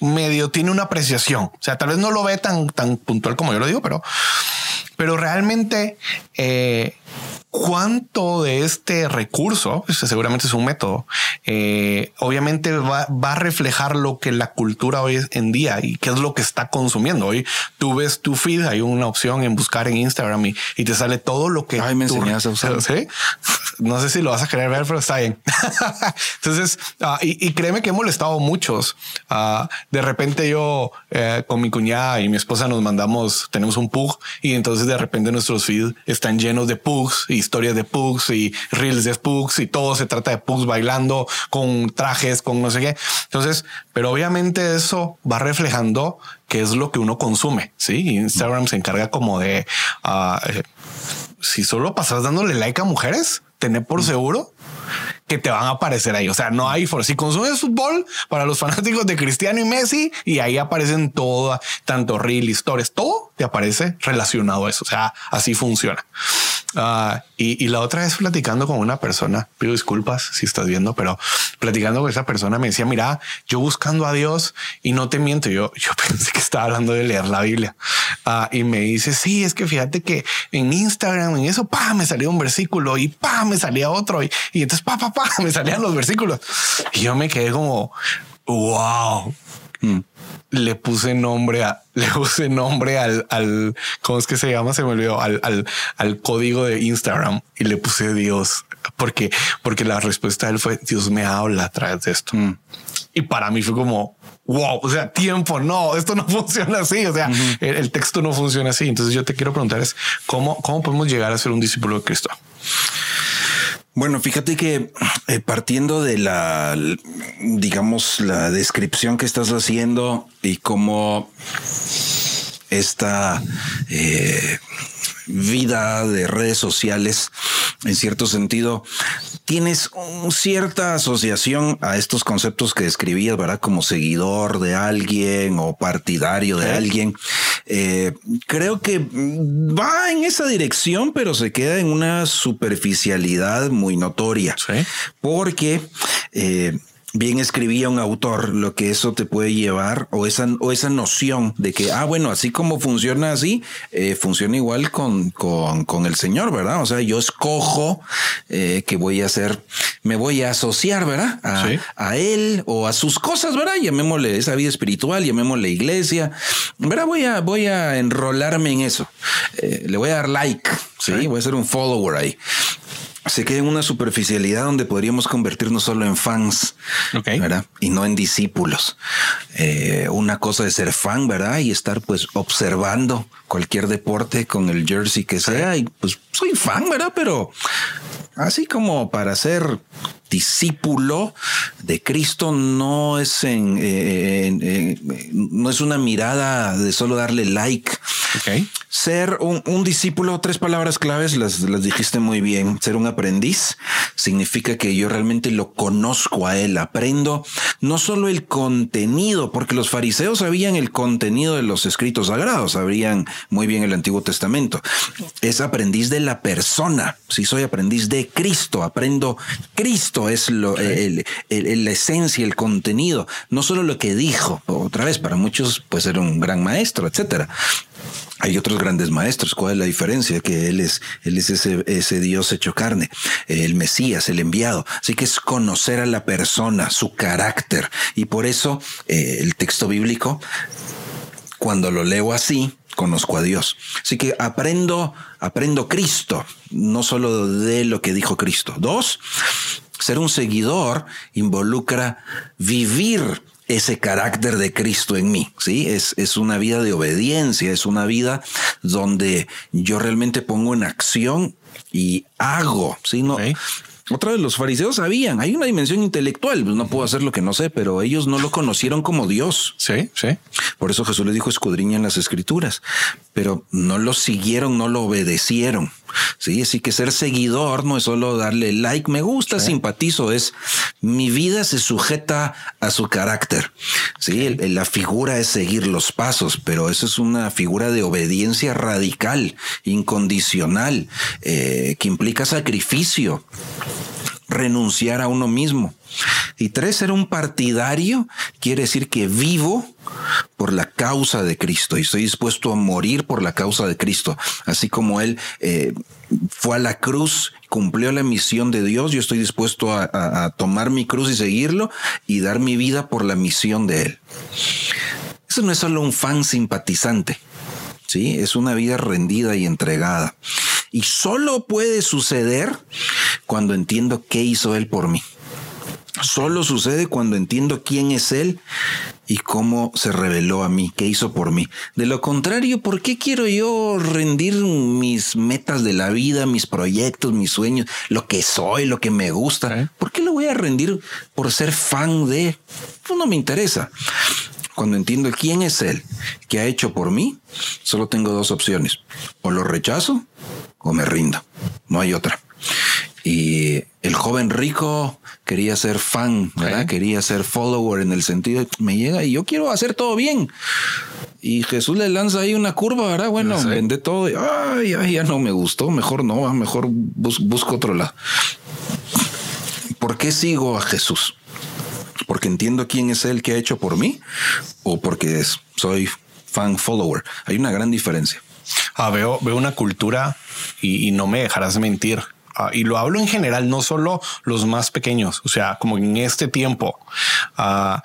Speaker 1: medio tiene una apreciación. O sea, tal vez no lo ve tan, tan puntual como yo lo digo, pero, pero realmente eh, cuánto de este recurso, pues, seguramente es un método, eh, obviamente va, va a reflejar lo que la cultura hoy en día y qué es lo que está consumiendo. Hoy tú ves tu feed, hay una opción en buscar en Instagram y, y te sale todo lo que
Speaker 2: Ay, me
Speaker 1: tú-
Speaker 2: enseñaste a usarlo.
Speaker 1: ¿Sí? No sé si lo vas a querer ver, pero está bien. Entonces, ah, y, y créeme que he molestado muchos. Ah, de repente yo eh, con mi cuñada y mi esposa nos mandamos, tenemos un pug y entonces de repente nuestros feeds están llenos de pugs, historias de pugs y reels de pugs y todo se trata de pugs bailando con trajes, con no sé qué. Entonces, pero obviamente eso va reflejando qué es lo que uno consume. Sí, Instagram se encarga como de ah, eh, si solo pasas dándole like a mujeres, tener por seguro que te van a aparecer ahí. O sea, no hay for. Si consumes fútbol para los fanáticos de Cristiano y Messi y ahí aparecen todo, tanto reel, historias, todo te aparece relacionado a eso. O sea, así funciona. Ah, y, y la otra vez platicando con una persona, pido disculpas si estás viendo, pero platicando con esa persona me decía, mira, yo buscando a Dios y no te miento, yo, yo pensé que estaba hablando de leer la Biblia. Ah, y me dice, sí, es que fíjate que en Instagram, en eso, pa, me salía un versículo y pa, me salía otro y, y entonces pa, pa, pa, me salían los versículos. Y yo me quedé como, wow.
Speaker 2: Mm.
Speaker 1: Le puse nombre a, le puse nombre al, al, ¿cómo es que se llama? Se me olvidó, al, al, al código de Instagram y le puse Dios, porque, porque la respuesta de él fue Dios me habla a través de esto.
Speaker 2: Mm.
Speaker 1: Y para mí fue como, wow, o sea, tiempo, no, esto no funciona así, o sea, el, el texto no funciona así. Entonces yo te quiero preguntar es, ¿cómo, cómo podemos llegar a ser un discípulo de Cristo?
Speaker 2: Bueno, fíjate que eh, partiendo de la, digamos, la descripción que estás haciendo y cómo esta eh, vida de redes sociales, en cierto sentido, tienes un- cierta asociación a estos conceptos que describías, ¿verdad? Como seguidor de alguien o partidario de alguien. Eh, creo que va en esa dirección, pero se queda en una superficialidad muy notoria.
Speaker 1: Sí.
Speaker 2: Porque eh, bien escribía un autor lo que eso te puede llevar o esa, o esa noción de que, ah, bueno, así como funciona así, eh, funciona igual con, con, con, el Señor, ¿verdad? O sea, yo escojo eh, que voy a hacer, me voy a asociar, ¿verdad? A, a, Él o a sus cosas, ¿verdad? Llamémosle esa vida espiritual, llamémosle iglesia, ¿verdad? Voy a, voy a enrolarme en eso. Eh, le voy a dar like, ¿sí? Voy a ser un follower ahí se queda en una superficialidad donde podríamos convertirnos solo en fans, ¿verdad? Y no en discípulos. Eh, una cosa de ser fan, ¿verdad? Y estar pues observando cualquier deporte con el jersey que sea. Y pues soy fan, ¿verdad? Pero así como para ser discípulo de Cristo no es en, eh, no es una mirada de solo darle like. Ser un, discípulo, tres palabras claves, las, las dijiste muy bien. Ser un aprendiz significa que yo realmente lo conozco a él, aprendo no solo el contenido, porque los fariseos sabían el contenido de los escritos sagrados, sabían muy bien el Antiguo Testamento. Es aprendiz de la persona. Si soy aprendiz de Cristo, aprendo Cristo es lo, la esencia, el contenido, no solo lo que dijo. Otra vez, para muchos puede ser un gran maestro, etcétera. Hay otros grandes maestros. ¿Cuál es la diferencia? Que él es, él es ese, ese Dios hecho carne, el Mesías, el enviado. Así que es conocer a la persona, su carácter. Y por eso eh, el texto bíblico, cuando lo leo así, conozco a Dios. Así que aprendo, aprendo Cristo, no solo de lo que dijo Cristo. Dos, ser un seguidor involucra vivir ese carácter de Cristo en mí, ¿sí? Es, es una vida de obediencia, es una vida donde yo realmente pongo en acción y hago, ¿sí? No, otra vez, los fariseos sabían, hay una dimensión intelectual, pues no puedo hacer lo que no sé, pero ellos no lo conocieron como Dios.
Speaker 1: Sí, sí.
Speaker 2: Por eso Jesús les dijo, escudriñen las escrituras, pero no lo siguieron, no lo obedecieron. Sí, así que ser seguidor no es solo darle like, me gusta, simpatizo, es mi vida se sujeta a su carácter. Sí, la figura es seguir los pasos, pero eso es una figura de obediencia radical, incondicional, eh, que implica sacrificio renunciar a uno mismo. Y tres, ser un partidario quiere decir que vivo por la causa de Cristo y estoy dispuesto a morir por la causa de Cristo. Así como Él eh, fue a la cruz, cumplió la misión de Dios, yo estoy dispuesto a, a tomar mi cruz y seguirlo y dar mi vida por la misión de Él. Eso no es solo un fan simpatizante. ¿sí? Es una vida rendida y entregada. Y solo puede suceder cuando entiendo qué hizo Él por mí. Solo sucede cuando entiendo quién es Él y cómo se reveló a mí, qué hizo por mí. De lo contrario, ¿por qué quiero yo rendir mis metas de la vida, mis proyectos, mis sueños, lo que soy, lo que me gusta? ¿Por qué lo voy a rendir por ser fan de? Pues no me interesa. Cuando entiendo quién es Él, qué ha hecho por mí, solo tengo dos opciones. O lo rechazo o me rindo. No hay otra. Y el joven rico quería ser fan, ¿verdad? Quería ser follower en el sentido de me llega y yo quiero hacer todo bien. Y Jesús le lanza ahí una curva, ¿verdad? Bueno, vende todo. Y, ay, ay, ya no me gustó. Mejor no, mejor busco otro lado. ¿Por qué sigo a Jesús? ¿Porque entiendo quién es Él que ha hecho por mí? ¿O porque soy fan follower? Hay una gran diferencia.
Speaker 1: Ah, veo, veo una cultura y, y no me dejarás mentir Ah, y lo hablo en general, no solo los más pequeños, o sea, como en este tiempo uh,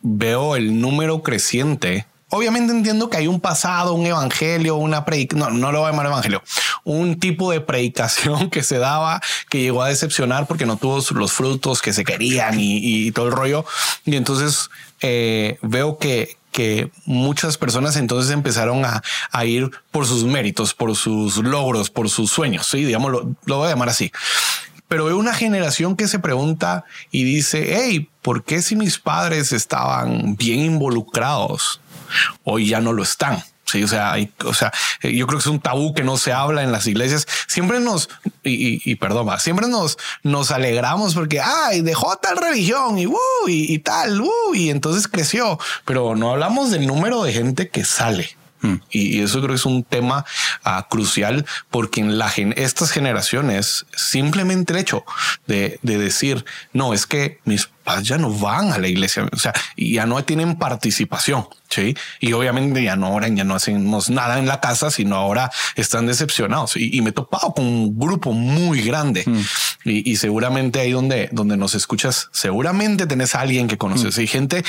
Speaker 1: veo el número creciente. Obviamente entiendo que hay un pasado, un evangelio, una predicación, no, no lo voy a llamar evangelio, un tipo de predicación que se daba que llegó a decepcionar porque no tuvo los frutos que se querían y, y todo el rollo. Y entonces eh, veo que, que muchas personas entonces empezaron a, ir por sus méritos, por sus logros, por sus sueños. Sí, digamos, lo, lo voy a llamar así. Pero veo una generación que se pregunta y dice, hey, ¿por qué si mis padres estaban bien involucrados, hoy ya no lo están? Sí, o sea, o sea, eh, yo creo que es un tabú que no se habla en las iglesias. Siempre nos, y, perdón, siempre nos, nos alegramos porque, ay, dejó tal religión y, uh, y, tal, uh, y entonces creció, pero no hablamos del número de gente que sale. Mm. Y, eso creo que es un tema uh, crucial porque en la estas generaciones simplemente el hecho de, de decir, no, es que mis ya no van a la iglesia, o sea, ya no tienen participación, ¿sí? Y obviamente ya no oran, ya no hacemos nada en la casa, sino ahora están decepcionados. Y, me he topado con un grupo muy grande mm. y, seguramente ahí donde, donde nos escuchas, seguramente tenés a alguien que conoces mm. y gente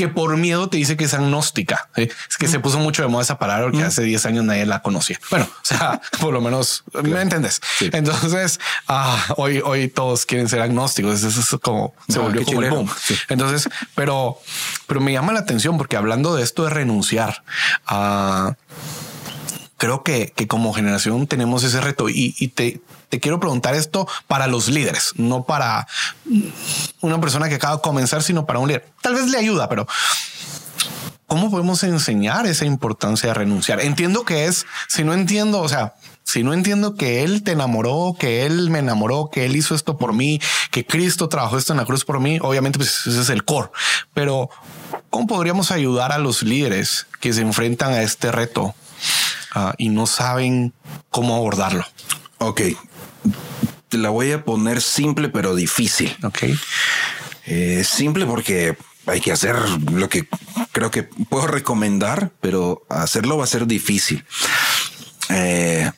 Speaker 1: que por miedo te dice que es agnóstica. Es que se mm. puso mucho de moda esa palabra porque hace 10 años nadie la conocía. Bueno, o sea, por lo menos me entiendes. Entonces, ah, hoy, hoy todos quieren ser agnósticos. Eso es como se entonces, pero, pero me llama la atención porque hablando de esto de renunciar a creo que, que, como generación tenemos ese reto y, te, te, quiero preguntar esto para los líderes, no para una persona que acaba de comenzar, sino para un líder. Tal vez le ayuda, pero ¿cómo podemos enseñar esa importancia de renunciar? Entiendo que es, si no entiendo, o sea, si no entiendo que Él te enamoró, que Él me enamoró, que Él hizo esto por mí, que Cristo trabajó esto en la cruz por mí, obviamente pues ese es el core. Pero ¿cómo podríamos ayudar a los líderes que se enfrentan a este reto ah, y no saben cómo abordarlo?
Speaker 2: Ok, te la voy a poner simple pero difícil.
Speaker 1: Ok.
Speaker 2: Eh, simple porque hay que hacer lo que creo que puedo recomendar, pero hacerlo va a ser difícil. Eh, eh,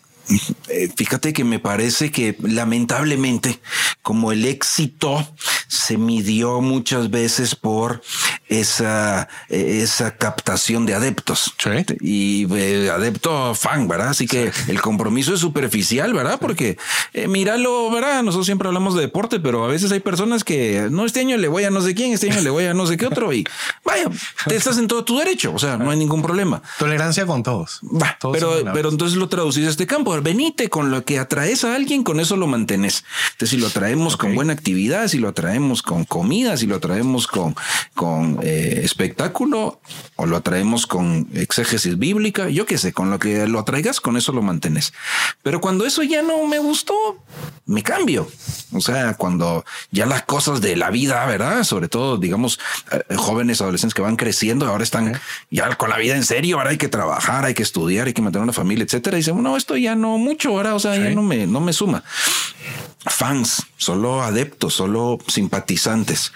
Speaker 2: fíjate que me parece que lamentablemente como el éxito se midió muchas veces por esa, esa captación de adeptos y eh, adepto fan, ¿verdad? Así que el compromiso es superficial, ¿verdad? Porque eh, míralo, ¿verdad? Nosotros siempre hablamos de deporte, pero a veces hay personas que no, este año le voy a no sé quién, este año le voy a no sé qué otro y vaya, te estás en todo tu derecho, o sea, no hay ningún problema.
Speaker 1: Tolerancia con todos.
Speaker 2: pero, pero entonces lo traducís a este campo, venite con lo que atraes a alguien, con eso lo mantenés. Entonces, si lo traemos con buena actividad, si lo traemos con comida, si lo traemos con, con eh, espectáculo o lo atraemos con exégesis bíblica, yo qué sé, con lo que lo atraigas, con eso lo mantenés. Pero cuando eso ya no me gustó, me cambio. O sea, cuando ya las cosas de la vida, ¿verdad? Sobre todo, digamos, eh, jóvenes, adolescentes que van creciendo, ahora están ya con la vida en serio, ahora hay que trabajar, hay que estudiar, hay que mantener una familia, etcétera. Y dicen, no, esto ya no mucho, ahora, o sea, ya no me, no me suma fans, solo adeptos, solo simpatizantes.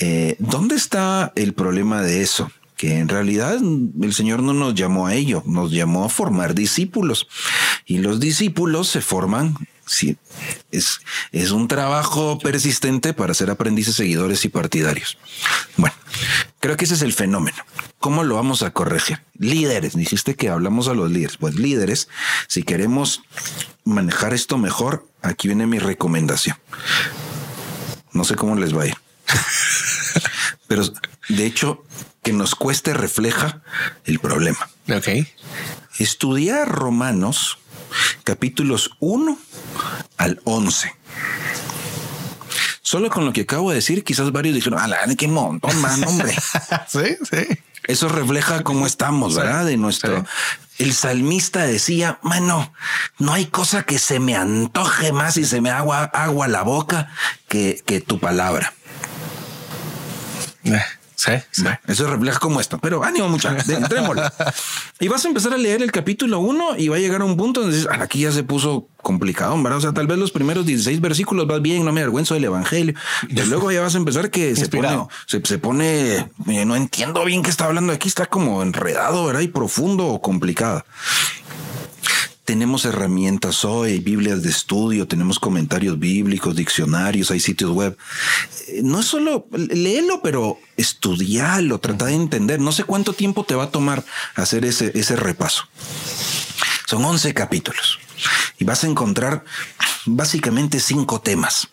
Speaker 2: Eh, ¿Dónde está el problema de eso? Que en realidad el Señor no nos llamó a ello, nos llamó a formar discípulos. Y los discípulos se forman, sí, es, es un trabajo persistente para ser aprendices, seguidores y partidarios. Bueno, creo que ese es el fenómeno. ¿Cómo lo vamos a corregir? Líderes, dijiste que hablamos a los líderes. Pues líderes, si queremos manejar esto mejor, aquí viene mi recomendación. No sé cómo les va a ir. Pero de hecho, que nos cueste refleja el problema.
Speaker 1: Ok.
Speaker 2: Estudiar Romanos capítulos 1 al 11. Solo con lo que acabo de decir, quizás varios dijeron, ala, qué montón, man, hombre.
Speaker 1: sí, sí.
Speaker 2: Eso refleja cómo estamos, ¿verdad? De nuestro. El salmista decía, mano, no hay cosa que se me antoje más y se me agua agua la boca que, que tu palabra.
Speaker 1: Eh. Sí,
Speaker 2: Eso refleja como esto. Pero ánimo, mucha. y vas a empezar a leer el capítulo 1 y va a llegar a un punto donde dices, aquí ya se puso complicado, ¿verdad? O sea, tal vez los primeros 16 versículos vas bien, no me avergüenzo del evangelio. Y luego ya vas a empezar que se pone, se, pone, eh, no entiendo bien qué está hablando aquí, está como enredado, ¿verdad? Y profundo o complicado tenemos herramientas hoy, Biblias de estudio, tenemos comentarios bíblicos, diccionarios, hay sitios web. Eh, no es solo léelo, pero estudiarlo, trata de entender. No sé cuánto tiempo te va a tomar hacer ese, ese repaso. Son 11 capítulos y vas a encontrar básicamente cinco temas.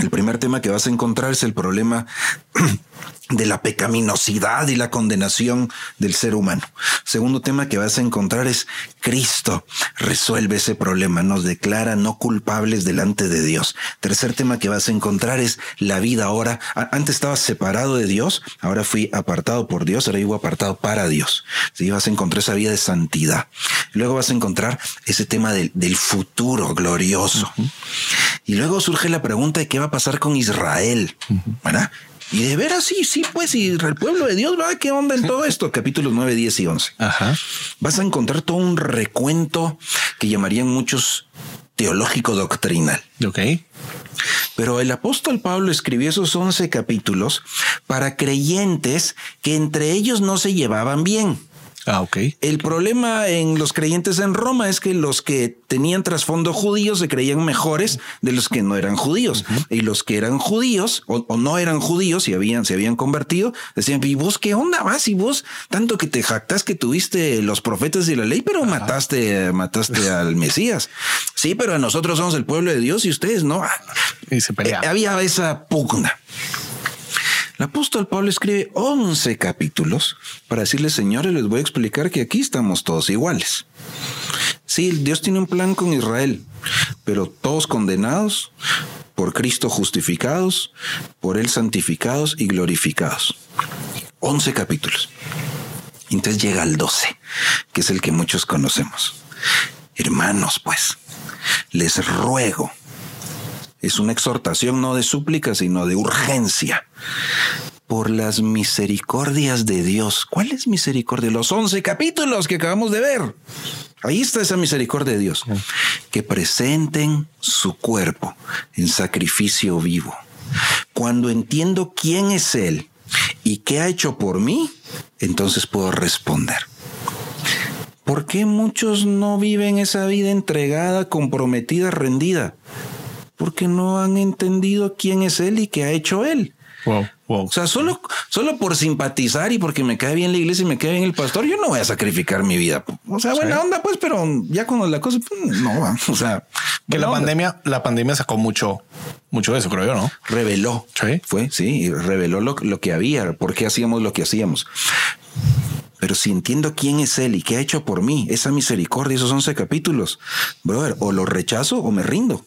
Speaker 2: El primer tema que vas a encontrar es el problema de la pecaminosidad y la condenación del ser humano. Segundo tema que vas a encontrar es Cristo resuelve ese problema, nos declara no culpables delante de Dios. Tercer tema que vas a encontrar es la vida ahora. Antes estabas separado de Dios, ahora fui apartado por Dios, ahora vivo apartado para Dios. Sí, vas a encontrar esa vida de santidad. Luego vas a encontrar ese tema del, futuro glorioso. Y luego surge la pregunta de qué va a pasar con Israel, ¿verdad? Y de veras, sí, sí, pues, y el pueblo de Dios, ¿verdad? ¿Qué onda en todo esto? Capítulos 9, 10 y 11.
Speaker 1: Ajá.
Speaker 2: Vas a encontrar todo un recuento que llamarían muchos teológico doctrinal.
Speaker 1: Ok.
Speaker 2: Pero el apóstol Pablo escribió esos 11 capítulos para creyentes que entre ellos no se llevaban bien.
Speaker 1: Ah, ok.
Speaker 2: El problema en los creyentes en Roma es que los que tenían trasfondo judío se creían mejores de los que no eran judíos. Y los que eran judíos o, no eran judíos y habían, se habían convertido, decían, ¿y vos qué onda vas? Y vos, tanto que te jactas que tuviste los profetas y la ley, pero mataste, mataste al Mesías. Sí, pero nosotros somos el pueblo de Dios y ustedes no.
Speaker 1: Y se peleaban.
Speaker 2: Eh, había esa pugna. El apóstol Pablo escribe 11 capítulos para decirles, señores, les voy a explicar que aquí estamos todos iguales. Sí, Dios tiene un plan con Israel, pero todos condenados, por Cristo justificados, por Él santificados y glorificados. 11 capítulos. Entonces llega al 12, que es el que muchos conocemos. Hermanos, pues, les ruego es una exhortación no de súplica, sino de urgencia. Por las misericordias de Dios. ¿Cuáles misericordia? Los once capítulos que acabamos de ver. Ahí está esa misericordia de Dios. Que presenten su cuerpo en sacrificio vivo. Cuando entiendo quién es Él y qué ha hecho por mí, entonces puedo responder. ¿Por qué muchos no viven esa vida entregada, comprometida, rendida? Porque no han entendido quién es él y qué ha hecho él.
Speaker 1: Wow, wow.
Speaker 2: O sea, solo, solo por simpatizar y porque me cae bien la iglesia y me cae bien el pastor, yo no voy a sacrificar mi vida. O sea, buena onda, pues, pero ya cuando la cosa, pues, no, o sea,
Speaker 1: que la pandemia, la pandemia sacó mucho, mucho de eso, creo yo, ¿no?
Speaker 2: Reveló.
Speaker 1: Sí.
Speaker 2: Fue, sí, reveló lo, lo que había, por qué hacíamos lo que hacíamos. Pero si entiendo quién es Él y qué ha hecho por mí, esa misericordia, esos 11 capítulos, brother, o lo rechazo o me rindo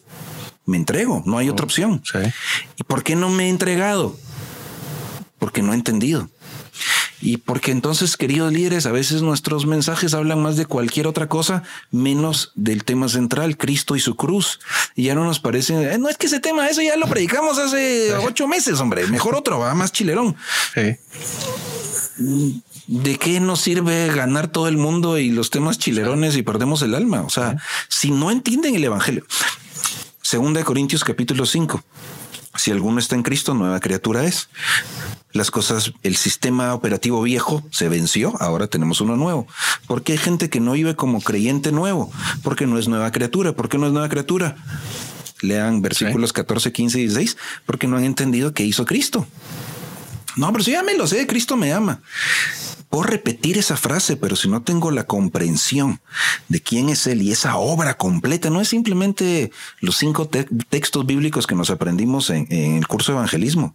Speaker 2: me entrego, no hay otra opción. ¿Y por qué no me he entregado? Porque no he entendido. Y porque entonces, queridos líderes, a veces nuestros mensajes hablan más de cualquier otra cosa, menos del tema central, Cristo y su cruz. Y ya no nos parece, eh, no es que ese tema, eso ya lo predicamos hace ocho meses, hombre, mejor otro, va más chilerón. ¿De qué nos sirve ganar todo el mundo y los temas chilerones y perdemos el alma? O sea, si no entienden el evangelio, Segunda de Corintios capítulo 5. Si alguno está en Cristo, nueva criatura es. Las cosas, el sistema operativo viejo se venció, ahora tenemos uno nuevo. ¿Por qué hay gente que no vive como creyente nuevo? Porque no es nueva criatura. ¿Por qué no es nueva criatura? Lean versículos 14, 15 y 16, porque no han entendido qué hizo Cristo. No, pero si ya me lo sé, Cristo me ama. Puedo repetir esa frase, pero si no tengo la comprensión de quién es Él y esa obra completa, no es simplemente los cinco textos bíblicos que nos aprendimos en, el curso de evangelismo.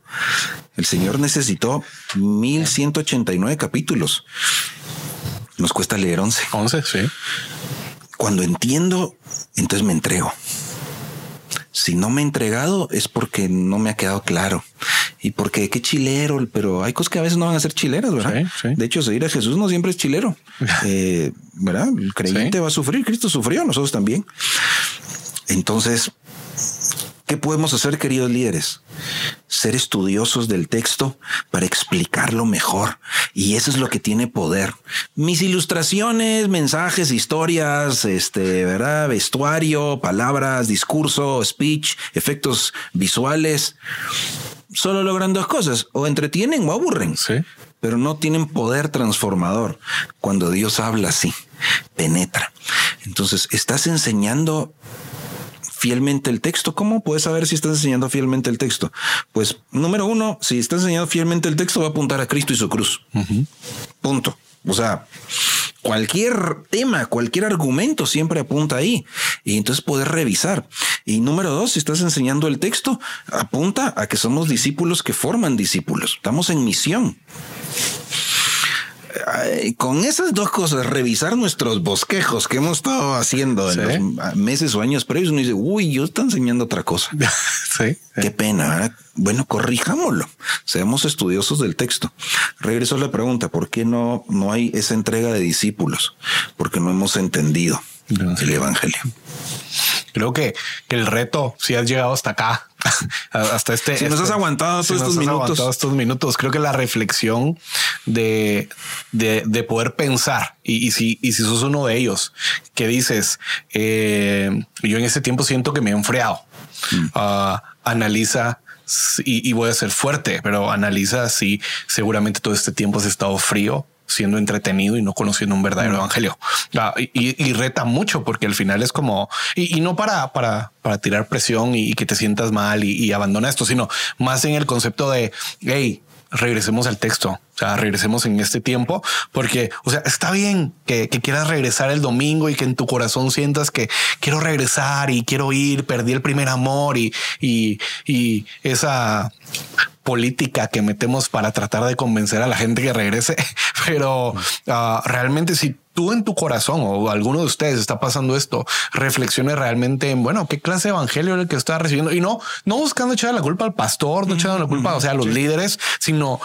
Speaker 2: El Señor necesitó 1189 capítulos. Nos cuesta leer 11.
Speaker 1: 11, sí.
Speaker 2: Cuando entiendo, entonces me entrego. Si no me he entregado es porque no me ha quedado claro y porque qué chilero, pero hay cosas que a veces no van a ser chileras, ¿verdad? De hecho, seguir a Jesús no siempre es chilero, eh, ¿verdad? El creyente va a sufrir, Cristo sufrió, nosotros también. Entonces, ¿qué podemos hacer, queridos líderes? Ser estudiosos del texto para explicarlo mejor. Y eso es lo que tiene poder. Mis ilustraciones, mensajes, historias, este, ¿verdad? Vestuario, palabras, discurso, speech, efectos visuales solo logran dos cosas, o entretienen o aburren,
Speaker 1: sí.
Speaker 2: pero no tienen poder transformador. Cuando Dios habla así, penetra. Entonces, estás enseñando fielmente el texto. ¿Cómo puedes saber si estás enseñando fielmente el texto? Pues número uno, si estás enseñando fielmente el texto, va a apuntar a Cristo y su cruz. Punto. O sea, cualquier tema, cualquier argumento siempre apunta ahí. Y entonces poder revisar. Y número dos, si estás enseñando el texto, apunta a que somos discípulos que forman discípulos. Estamos en misión con esas dos cosas, revisar nuestros bosquejos que hemos estado haciendo en los meses o años previos, uno dice, uy, yo está enseñando otra cosa.
Speaker 1: sí.
Speaker 2: Qué pena. Bueno, corrijámoslo. Seamos estudiosos del texto. Regreso a la pregunta, ¿por qué no, no hay esa entrega de discípulos? Porque no hemos entendido el evangelio.
Speaker 1: Creo que, que el reto, si has llegado hasta acá, hasta este.
Speaker 2: Si nos
Speaker 1: este-
Speaker 2: has aguantado
Speaker 1: si
Speaker 2: todos estos minutos.
Speaker 1: aguantado estos minutos, creo que la reflexión de, de, de poder pensar y, y si, y si sos uno de ellos que dices, eh, yo en ese tiempo siento que me he enfriado,
Speaker 2: Mm.
Speaker 1: Ah, analiza y, y voy a ser fuerte, pero analiza si seguramente todo este tiempo has estado frío siendo entretenido y no conociendo un verdadero evangelio. Ah, y, reta mucho porque al final es como, y, y no para, para, para tirar presión y, y que te sientas mal y, y abandona esto, sino más en el concepto de, hey, regresemos al texto, o sea, regresemos en este tiempo, porque, o sea, está bien que, que quieras regresar el domingo y que en tu corazón sientas que quiero regresar y quiero ir, perdí el primer amor y, y, y esa política que metemos para tratar de convencer a la gente que regrese, pero ah, realmente si tú en tu corazón o alguno de ustedes está pasando esto, reflexione realmente en, bueno, qué clase de evangelio era el que estaba recibiendo y no, no buscando echar la culpa al pastor, no echando la culpa, o sea, a los líderes, sino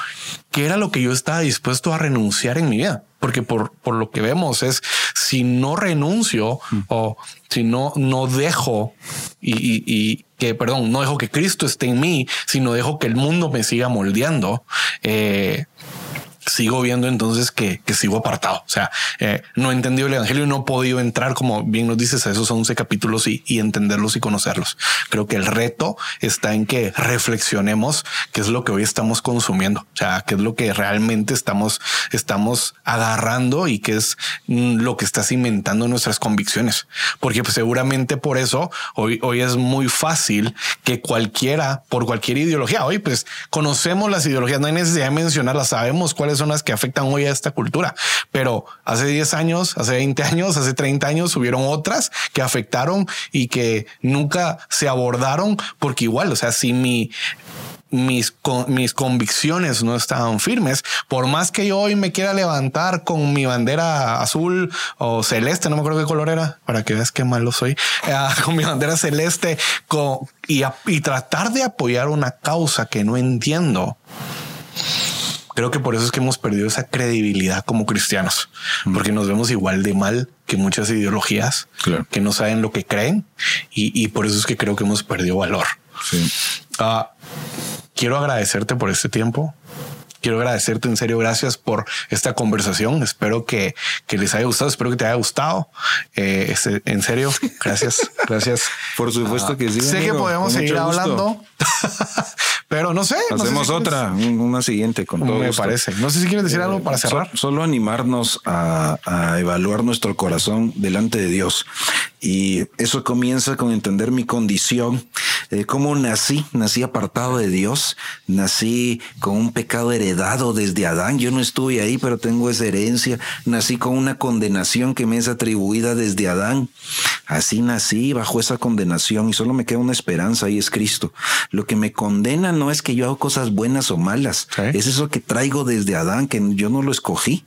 Speaker 1: qué era lo que yo estaba dispuesto a renunciar en mi vida. Porque por, por lo que vemos es si no renuncio o si no, no dejo y, y- y que, perdón, no dejo que Cristo esté en mí, sino dejo que el mundo me siga moldeando, eh, sigo viendo entonces que, que sigo apartado. O sea, eh, no he entendido el evangelio y no he podido entrar, como bien nos dices, a esos 11 capítulos y, y entenderlos y conocerlos. Creo que el reto está en que reflexionemos qué es lo que hoy estamos consumiendo. O sea, qué es lo que realmente estamos, estamos agarrando y qué es mm, lo que está cimentando nuestras convicciones. Porque pues, seguramente por eso hoy, hoy es muy fácil que cualquiera, por cualquier ideología, hoy pues conocemos las ideologías, no hay necesidad de mencionarlas, sabemos cuáles son las que afectan hoy a esta cultura, pero hace 10 años, hace 20 años, hace 30 años hubieron otras que afectaron y que nunca se abordaron porque igual, o sea, si mi mis, con- mis convicciones no estaban firmes, por más que yo hoy me quiera levantar con mi bandera azul o celeste, no me acuerdo qué color era, para que veas qué malo soy, eh, con mi bandera celeste con, y, y tratar de apoyar una causa que no entiendo. Creo que por eso es que hemos perdido esa credibilidad como cristianos, porque nos vemos igual de mal que muchas ideologías
Speaker 2: Claro.
Speaker 1: que no saben lo que creen y, y por eso es que creo que hemos perdido valor.
Speaker 2: Sí.
Speaker 1: Ah, quiero agradecerte por este tiempo. Quiero agradecerte en serio, gracias por esta conversación. Espero que, que les haya gustado, espero que te haya gustado. Eh, este, en serio, gracias, gracias.
Speaker 2: Por supuesto que sí.
Speaker 1: sé que
Speaker 2: amigo,
Speaker 1: podemos
Speaker 2: con
Speaker 1: seguir hablando, pero no sé. no sé
Speaker 2: Hacemos
Speaker 1: si
Speaker 2: otra, un- una siguiente con todo
Speaker 1: Me
Speaker 2: gusto.
Speaker 1: parece. No sé si quieres decir algo para
Speaker 2: So-
Speaker 1: cerrar.
Speaker 2: solo animarnos a, a evaluar nuestro corazón delante de Dios. Y eso comienza con entender mi condición, eh, cómo nací, nací apartado de Dios, nací con un pecado heredado desde Adán. Yo no estuve ahí, pero tengo esa herencia. Nací con una condenación que me es atribuida desde Adán. Así nací bajo esa condenación y solo me queda una esperanza y es Cristo. Lo que me condena no es que yo hago cosas buenas o malas, es eso que traigo desde Adán, que yo no lo escogí.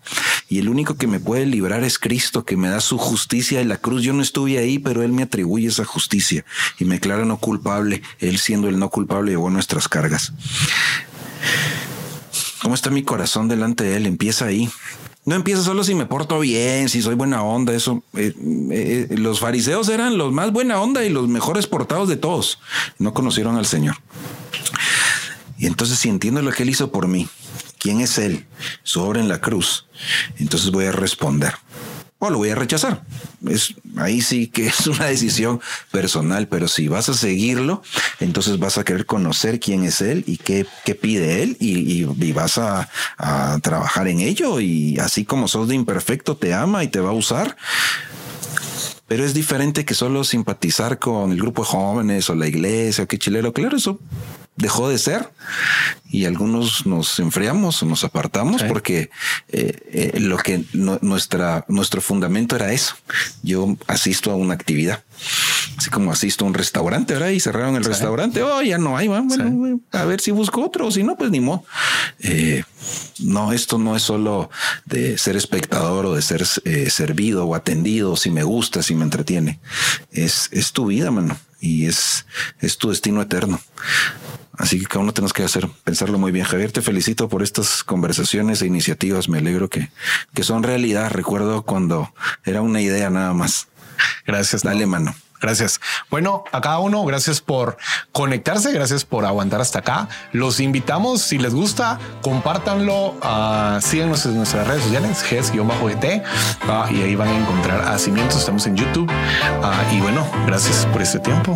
Speaker 2: Y el único que me puede librar es Cristo, que me da su justicia de la cruz. Yo no estuve ahí, pero Él me atribuye esa justicia y me declara no culpable. Él siendo el no culpable llevó nuestras cargas. ¿Cómo está mi corazón delante de Él? Empieza ahí. No empieza solo si me porto bien, si soy buena onda, eso. eh, eh, los fariseos eran los más buena onda y los mejores portados de todos. No conocieron al Señor. Y entonces si entiendo lo que Él hizo por mí, quién es Él, su obra en la cruz, entonces voy a responder. O lo voy a rechazar. Es, ahí sí que es una decisión personal, pero si vas a seguirlo, entonces vas a querer conocer quién es Él y qué, qué pide Él y, y- vas a, a trabajar en ello y así como sos de imperfecto, te ama y te va a usar. Pero es diferente que solo simpatizar con el grupo de jóvenes o la iglesia, que chilero. Claro, eso dejó de ser y algunos nos enfriamos o nos apartamos
Speaker 1: Sí.
Speaker 2: porque eh, eh, lo que no- nuestra, nuestro fundamento era eso. Yo asisto a una actividad, así como asisto a un restaurante, ¿verdad? Y cerraron el
Speaker 1: Sí.
Speaker 2: restaurante. Oh, ya no hay. Bueno, a ver si busco otro. o Si no, pues ni modo. Eh, no, esto no es solo de ser espectador o de ser eh, servido o atendido, si me gusta, si me entretiene. Es, es tu vida, mano, y es, es tu destino eterno. Así que cada uno tenemos que hacer, pensarlo muy bien. Javier, te felicito por estas conversaciones e iniciativas. Me alegro que, que son realidad. Recuerdo cuando era una idea nada más.
Speaker 1: Gracias.
Speaker 2: Dale,
Speaker 1: no.
Speaker 2: mano.
Speaker 1: Gracias. Bueno, a cada uno, gracias por conectarse, gracias por aguantar hasta acá. Los invitamos, si les gusta, compártanlo, uh, síganos en nuestras redes sociales, GES-GT, uh, y ahí van a encontrar a Cimientos, estamos en YouTube. Uh, y bueno, gracias por este tiempo.